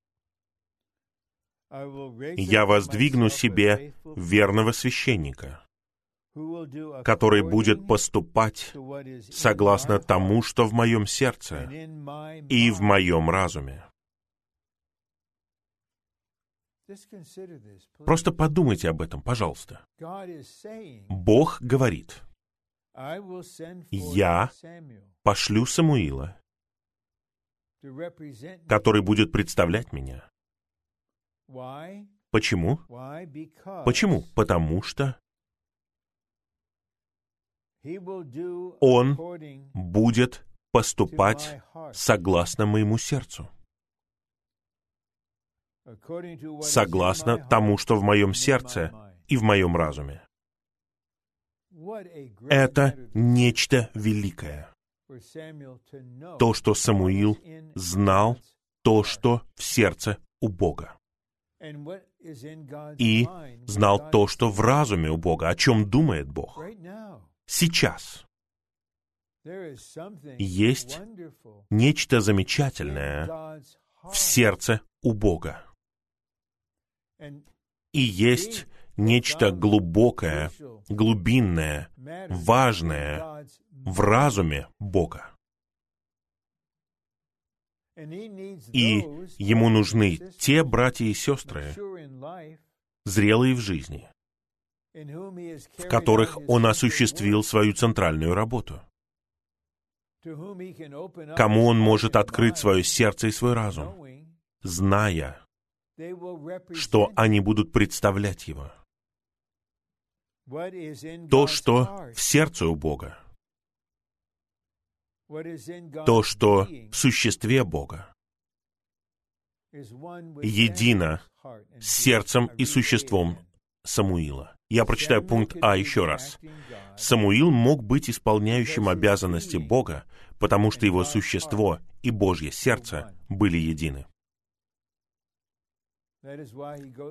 «Я воздвигну себе верного священника, который будет поступать согласно тому, что в моем сердце и в моем разуме. Просто подумайте об этом, пожалуйста. Бог говорит, «Я пошлю Самуила, который будет представлять меня». Почему? Почему? Потому что он будет поступать согласно моему сердцу согласно тому, что в моем сердце и в моем разуме. Это нечто великое. То, что Самуил знал, то, что в сердце у Бога. И знал то, что в разуме у Бога, о чем думает Бог. Сейчас есть нечто замечательное в сердце у Бога. И есть нечто глубокое, глубинное, важное в разуме Бога. И ему нужны те братья и сестры, зрелые в жизни, в которых он осуществил свою центральную работу, кому он может открыть свое сердце и свой разум, зная, что они будут представлять Его. То, что в сердце у Бога, то, что в существе Бога, едино с сердцем и существом Самуила. Я прочитаю пункт А еще раз. Самуил мог быть исполняющим обязанности Бога, потому что его существо и Божье сердце были едины.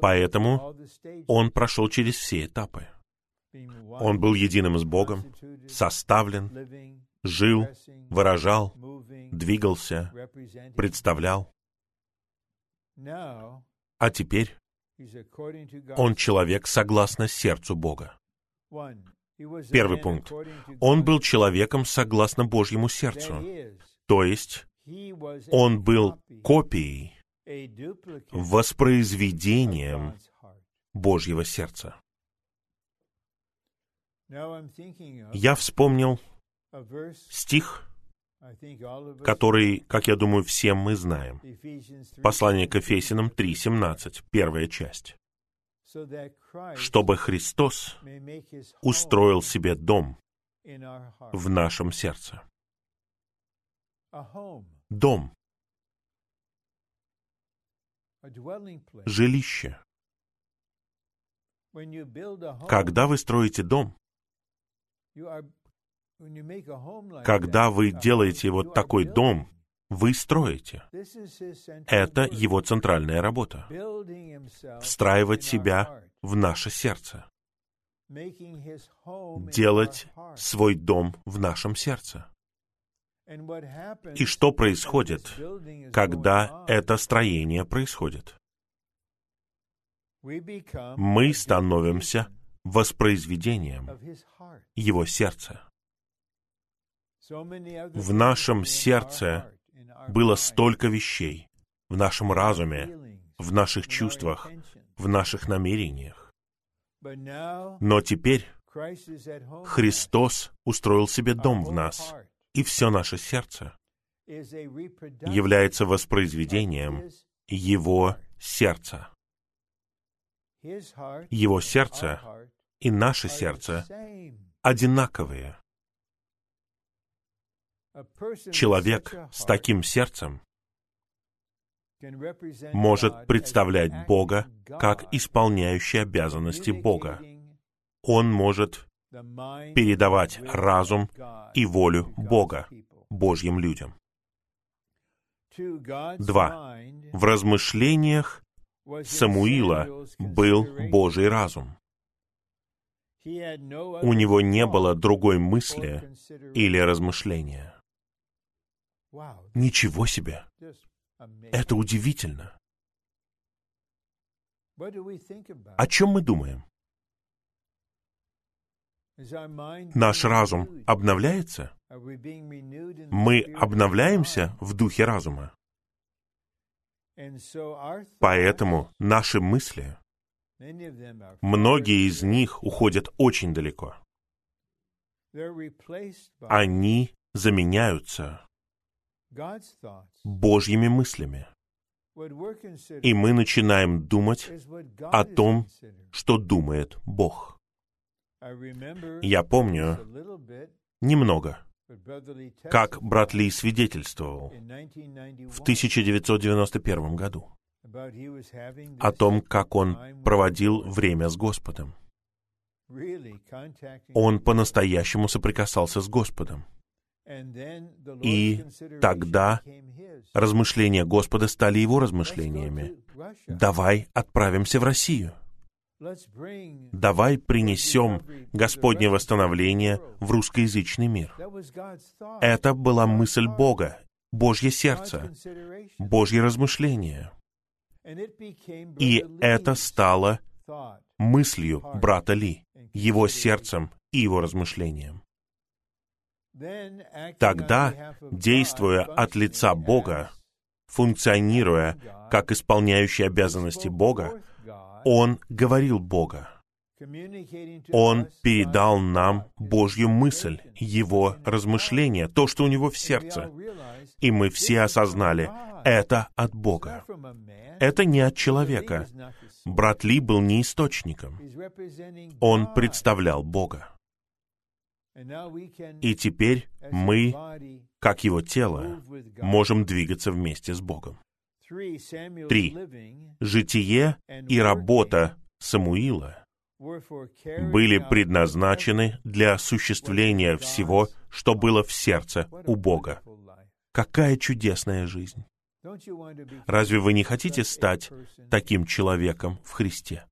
Поэтому он прошел через все этапы. Он был единым с Богом, составлен, жил, выражал, двигался, представлял. А теперь он человек согласно сердцу Бога. Первый пункт. Он был человеком согласно Божьему сердцу. То есть, он был копией воспроизведением Божьего сердца. Я вспомнил стих, который, как я думаю, всем мы знаем. Послание к Ефесиным 3.17, первая часть. «Чтобы Христос устроил себе дом в нашем сердце». Дом жилище. Когда вы строите дом, когда вы делаете вот такой дом, вы строите. Это его центральная работа. Встраивать себя в наше сердце. делать свой дом в нашем сердце. И что происходит, когда это строение происходит? Мы становимся воспроизведением Его сердца. В нашем сердце было столько вещей, в нашем разуме, в наших чувствах, в наших намерениях. Но теперь Христос устроил себе дом в нас, и все наше сердце является воспроизведением Его сердца. Его сердце и наше сердце одинаковые. Человек с таким сердцем может представлять Бога как исполняющий обязанности Бога. Он может передавать разум и волю Бога Божьим людям. Два. В размышлениях Самуила был Божий разум. У него не было другой мысли или размышления. Ничего себе! Это удивительно. О чем мы думаем? Наш разум обновляется? Мы обновляемся в духе разума. Поэтому наши мысли, многие из них уходят очень далеко. Они заменяются Божьими мыслями. И мы начинаем думать о том, что думает Бог. Я помню немного, как брат Ли свидетельствовал в 1991 году о том, как он проводил время с Господом. Он по-настоящему соприкасался с Господом. И тогда размышления Господа стали его размышлениями. Давай отправимся в Россию. Давай принесем Господнее восстановление в русскоязычный мир. Это была мысль Бога, Божье сердце, Божье размышление. И это стало мыслью брата Ли, его сердцем и его размышлением. Тогда, действуя от лица Бога, функционируя как исполняющий обязанности Бога, он говорил Бога. Он передал нам Божью мысль, Его размышления, то, что у Него в сердце. И мы все осознали, это от Бога. Это не от человека. Брат Ли был не источником. Он представлял Бога. И теперь мы, как Его тело, можем двигаться вместе с Богом. Три. Житие и работа Самуила были предназначены для осуществления всего, что было в сердце у Бога. Какая чудесная жизнь! Разве вы не хотите стать таким человеком в Христе?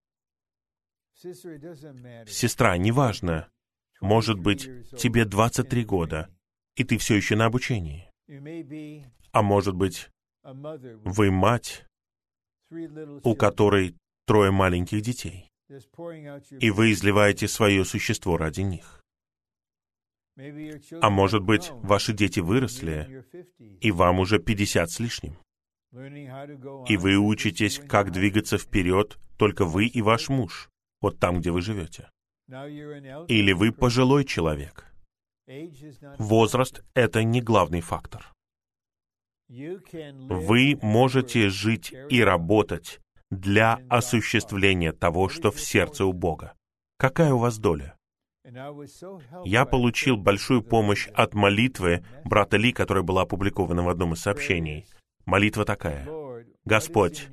Сестра, неважно, может быть, тебе 23 года, и ты все еще на обучении. А может быть, вы мать, у которой трое маленьких детей, и вы изливаете свое существо ради них. А может быть, ваши дети выросли, и вам уже 50 с лишним. И вы учитесь, как двигаться вперед, только вы и ваш муж, вот там, где вы живете. Или вы пожилой человек. Возраст — это не главный фактор. Вы можете жить и работать для осуществления того, что в сердце у Бога. Какая у вас доля? Я получил большую помощь от молитвы брата Ли, которая была опубликована в одном из сообщений. Молитва такая. «Господь,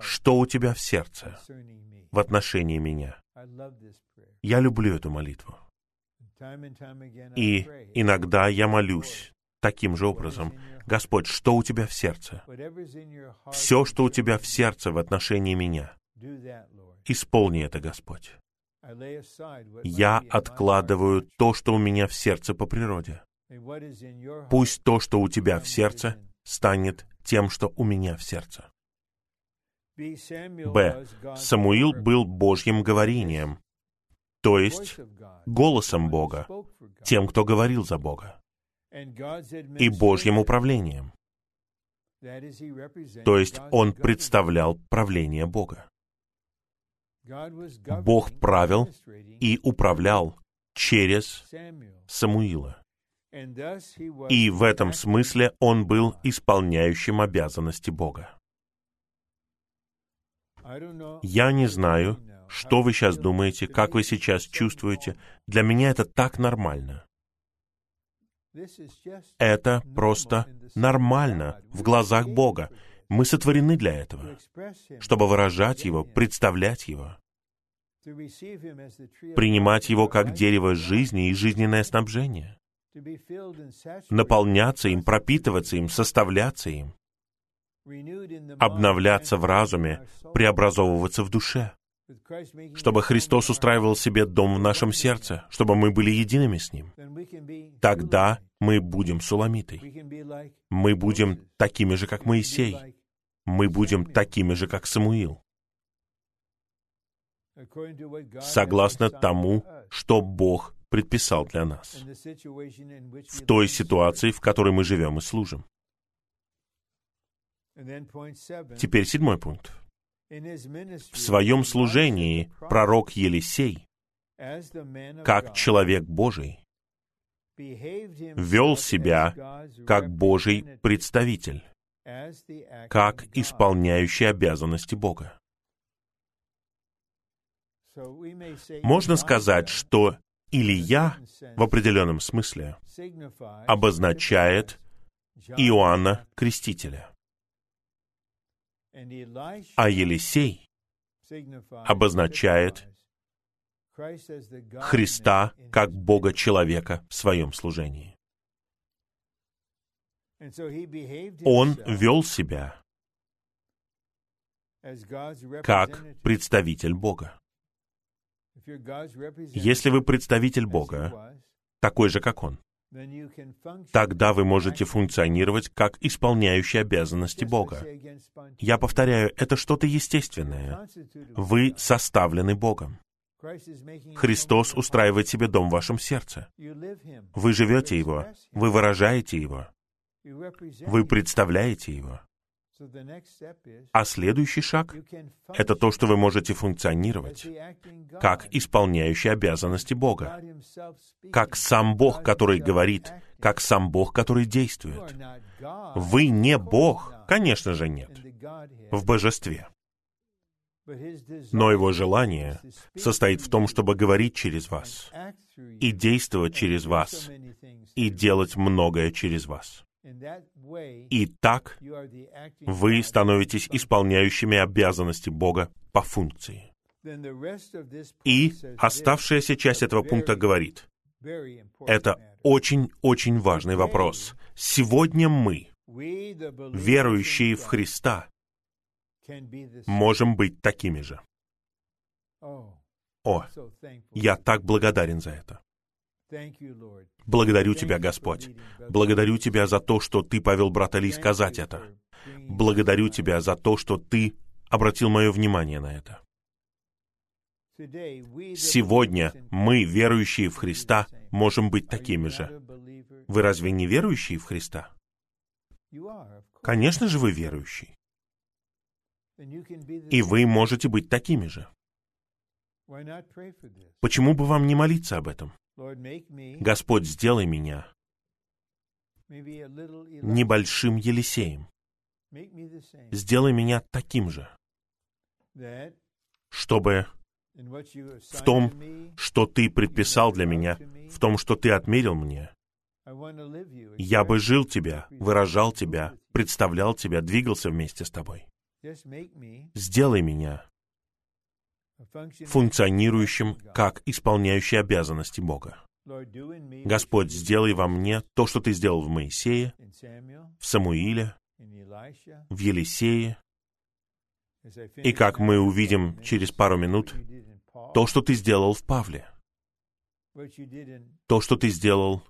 что у тебя в сердце в отношении меня?» Я люблю эту молитву. И иногда я молюсь таким же образом. Господь, что у тебя в сердце? Все, что у тебя в сердце в отношении меня. Исполни это, Господь. Я откладываю то, что у меня в сердце по природе. Пусть то, что у тебя в сердце, станет тем, что у меня в сердце. Б. Самуил был Божьим говорением, то есть голосом Бога, тем, кто говорил за Бога, и Божьим управлением. То есть он представлял правление Бога. Бог правил и управлял через Самуила. И в этом смысле он был исполняющим обязанности Бога. Я не знаю, что вы сейчас думаете, как вы сейчас чувствуете. Для меня это так нормально. Это просто нормально в глазах Бога. Мы сотворены для этого, чтобы выражать Его, представлять Его, принимать Его как дерево жизни и жизненное снабжение, наполняться им, пропитываться им, составляться им, обновляться в разуме, преобразовываться в душе, чтобы Христос устраивал себе дом в нашем сердце, чтобы мы были едиными с Ним. Тогда мы будем суламитой. Мы будем такими же, как Моисей. Мы будем такими же, как Самуил. Согласно тому, что Бог предписал для нас, в той ситуации, в которой мы живем и служим. Теперь седьмой пункт. В своем служении пророк Елисей, как человек Божий, вел себя как Божий представитель, как исполняющий обязанности Бога. Можно сказать, что Илья в определенном смысле обозначает Иоанна Крестителя а Елисей обозначает Христа как Бога-человека в своем служении. Он вел себя как представитель Бога. Если вы представитель Бога, такой же, как Он, тогда вы можете функционировать как исполняющий обязанности Бога. Я повторяю, это что-то естественное. Вы составлены Богом. Христос устраивает себе дом в вашем сердце. Вы живете Его, вы выражаете Его, вы представляете Его. А следующий шаг — это то, что вы можете функционировать как исполняющий обязанности Бога, как сам Бог, который говорит, как сам Бог, который действует. Вы не Бог, конечно же нет, в божестве. Но его желание состоит в том, чтобы говорить через вас, и действовать через вас, и делать многое через вас. И так вы становитесь исполняющими обязанности Бога по функции. И оставшаяся часть этого пункта говорит, это очень-очень важный вопрос. Сегодня мы, верующие в Христа, можем быть такими же. О, я так благодарен за это. Благодарю Тебя, Господь. Благодарю Тебя за то, что Ты повел брата Ли сказать это. Благодарю Тебя за то, что Ты обратил мое внимание на это. Сегодня мы, верующие в Христа, можем быть такими же. Вы разве не верующие в Христа? Конечно же, вы верующий. И вы можете быть такими же. Почему бы вам не молиться об этом? Господь, сделай меня небольшим Елисеем. Сделай меня таким же, чтобы в том, что Ты предписал для меня, в том, что Ты отмерил мне, я бы жил Тебя, выражал Тебя, представлял Тебя, двигался вместе с Тобой. Сделай меня функционирующим как исполняющий обязанности Бога. Господь, сделай во мне то, что Ты сделал в Моисее, в Самуиле, в Елисее, и как мы увидим через пару минут, то, что ты сделал в Павле, то, что ты сделал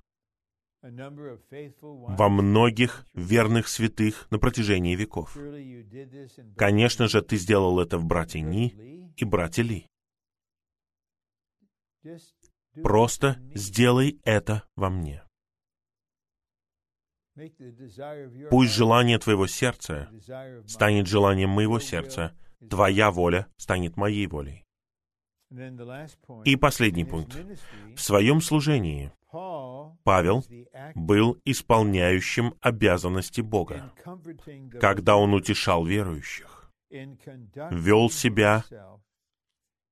во многих верных святых на протяжении веков. Конечно же, ты сделал это в брате Ни и брате Ли. Просто сделай это во мне. Пусть желание твоего сердца станет желанием моего сердца, твоя воля станет моей волей. И последний пункт. В своем служении Павел был исполняющим обязанности Бога, когда он утешал верующих, вел себя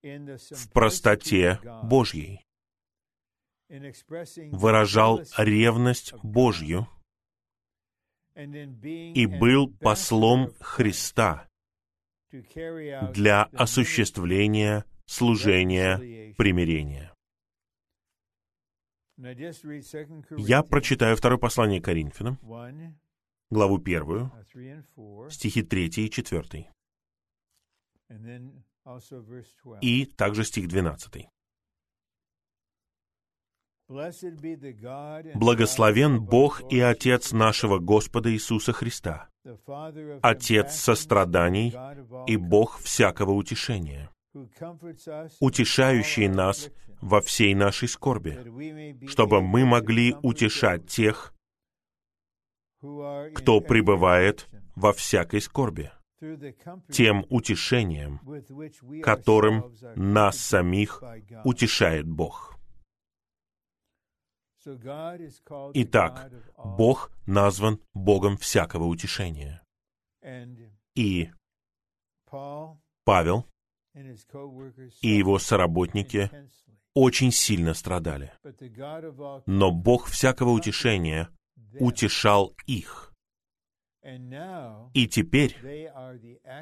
в простоте Божьей, выражал ревность Божью и был послом Христа для осуществления служения примирения. Я прочитаю второе послание Коринфянам, главу первую, стихи 3 и 4, и также стих 12. Благословен Бог и Отец нашего Господа Иисуса Христа, Отец состраданий и Бог всякого утешения, утешающий нас во всей нашей скорби, чтобы мы могли утешать тех, кто пребывает во всякой скорби, тем утешением, которым нас самих утешает Бог. Итак, Бог назван Богом всякого утешения. И Павел и его соработники очень сильно страдали. Но Бог всякого утешения утешал их. И теперь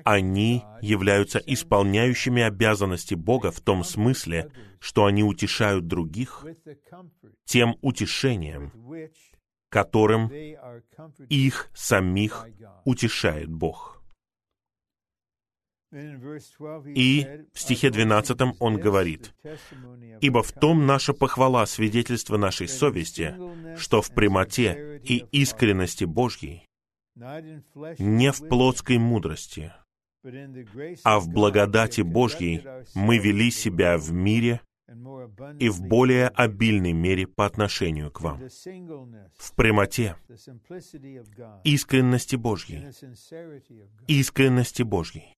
они являются исполняющими обязанности Бога в том смысле, что они утешают других тем утешением, которым их самих утешает Бог. И в стихе 12 он говорит, «Ибо в том наша похвала свидетельство нашей совести, что в прямоте и искренности Божьей, не в плотской мудрости, а в благодати Божьей мы вели себя в мире и в более обильной мере по отношению к вам. В прямоте, искренности Божьей, искренности Божьей.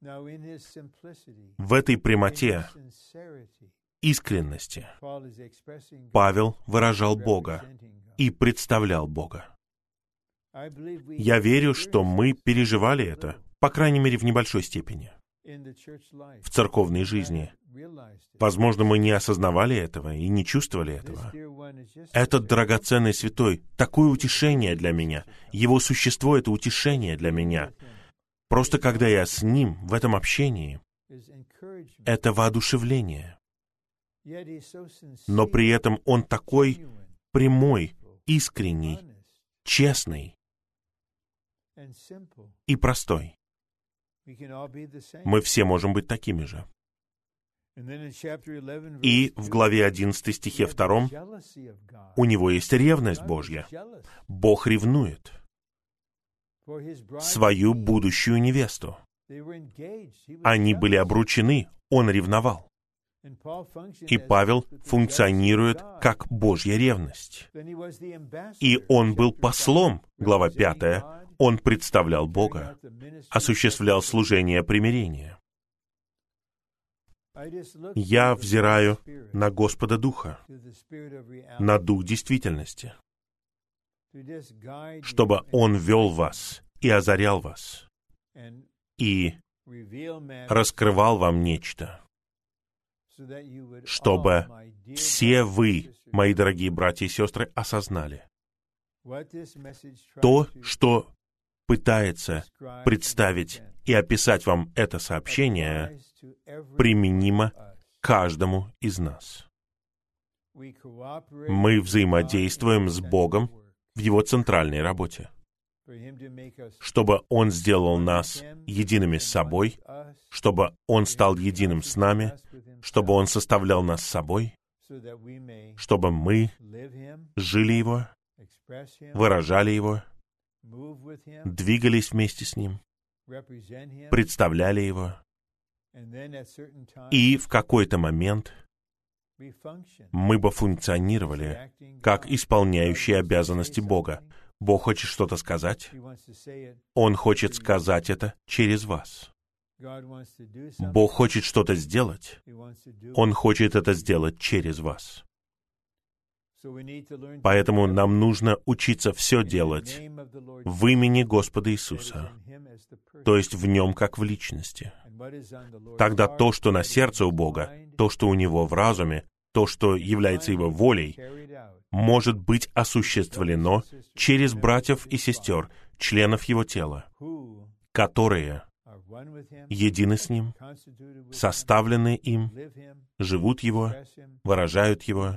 В этой прямоте, искренности, Павел выражал Бога и представлял Бога. Я верю, что мы переживали это, по крайней мере, в небольшой степени, в церковной жизни. Возможно, мы не осознавали этого и не чувствовали этого. Этот драгоценный святой — такое утешение для меня. Его существо — это утешение для меня. Просто когда я с ним в этом общении, это воодушевление. Но при этом он такой прямой, искренний, честный и простой. Мы все можем быть такими же. И в главе 11 стихе 2 у него есть ревность Божья. Бог ревнует свою будущую невесту. Они были обручены, он ревновал. И Павел функционирует как Божья ревность. И он был послом, глава 5, он представлял Бога, осуществлял служение примирения. Я взираю на Господа Духа, на Дух действительности, чтобы Он вел вас и озарял вас, и раскрывал вам нечто, чтобы все вы, мои дорогие братья и сестры, осознали то, что пытается представить и описать вам это сообщение, применимо каждому из нас. Мы взаимодействуем с Богом в Его центральной работе, чтобы Он сделал нас едиными с собой, чтобы Он стал единым с нами, чтобы Он составлял нас собой, чтобы мы жили Его, выражали Его, двигались вместе с Ним, представляли Его, и в какой-то момент мы бы функционировали как исполняющие обязанности Бога. Бог хочет что-то сказать. Он хочет сказать это через вас. Бог хочет что-то сделать. Он хочет это сделать через вас. Поэтому нам нужно учиться все делать в имени Господа Иисуса, то есть в Нем как в личности. Тогда то, что на сердце у Бога, то, что у Него в разуме, то, что является Его волей, может быть осуществлено через братьев и сестер, членов Его тела, которые едины с Ним, составлены им, живут Его, выражают Его,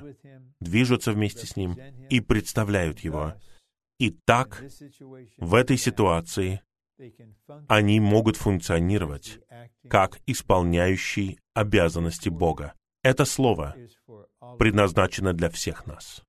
движутся вместе с Ним и представляют Его. И так, в этой ситуации, они могут функционировать как исполняющие обязанности Бога. Это слово предназначено для всех нас.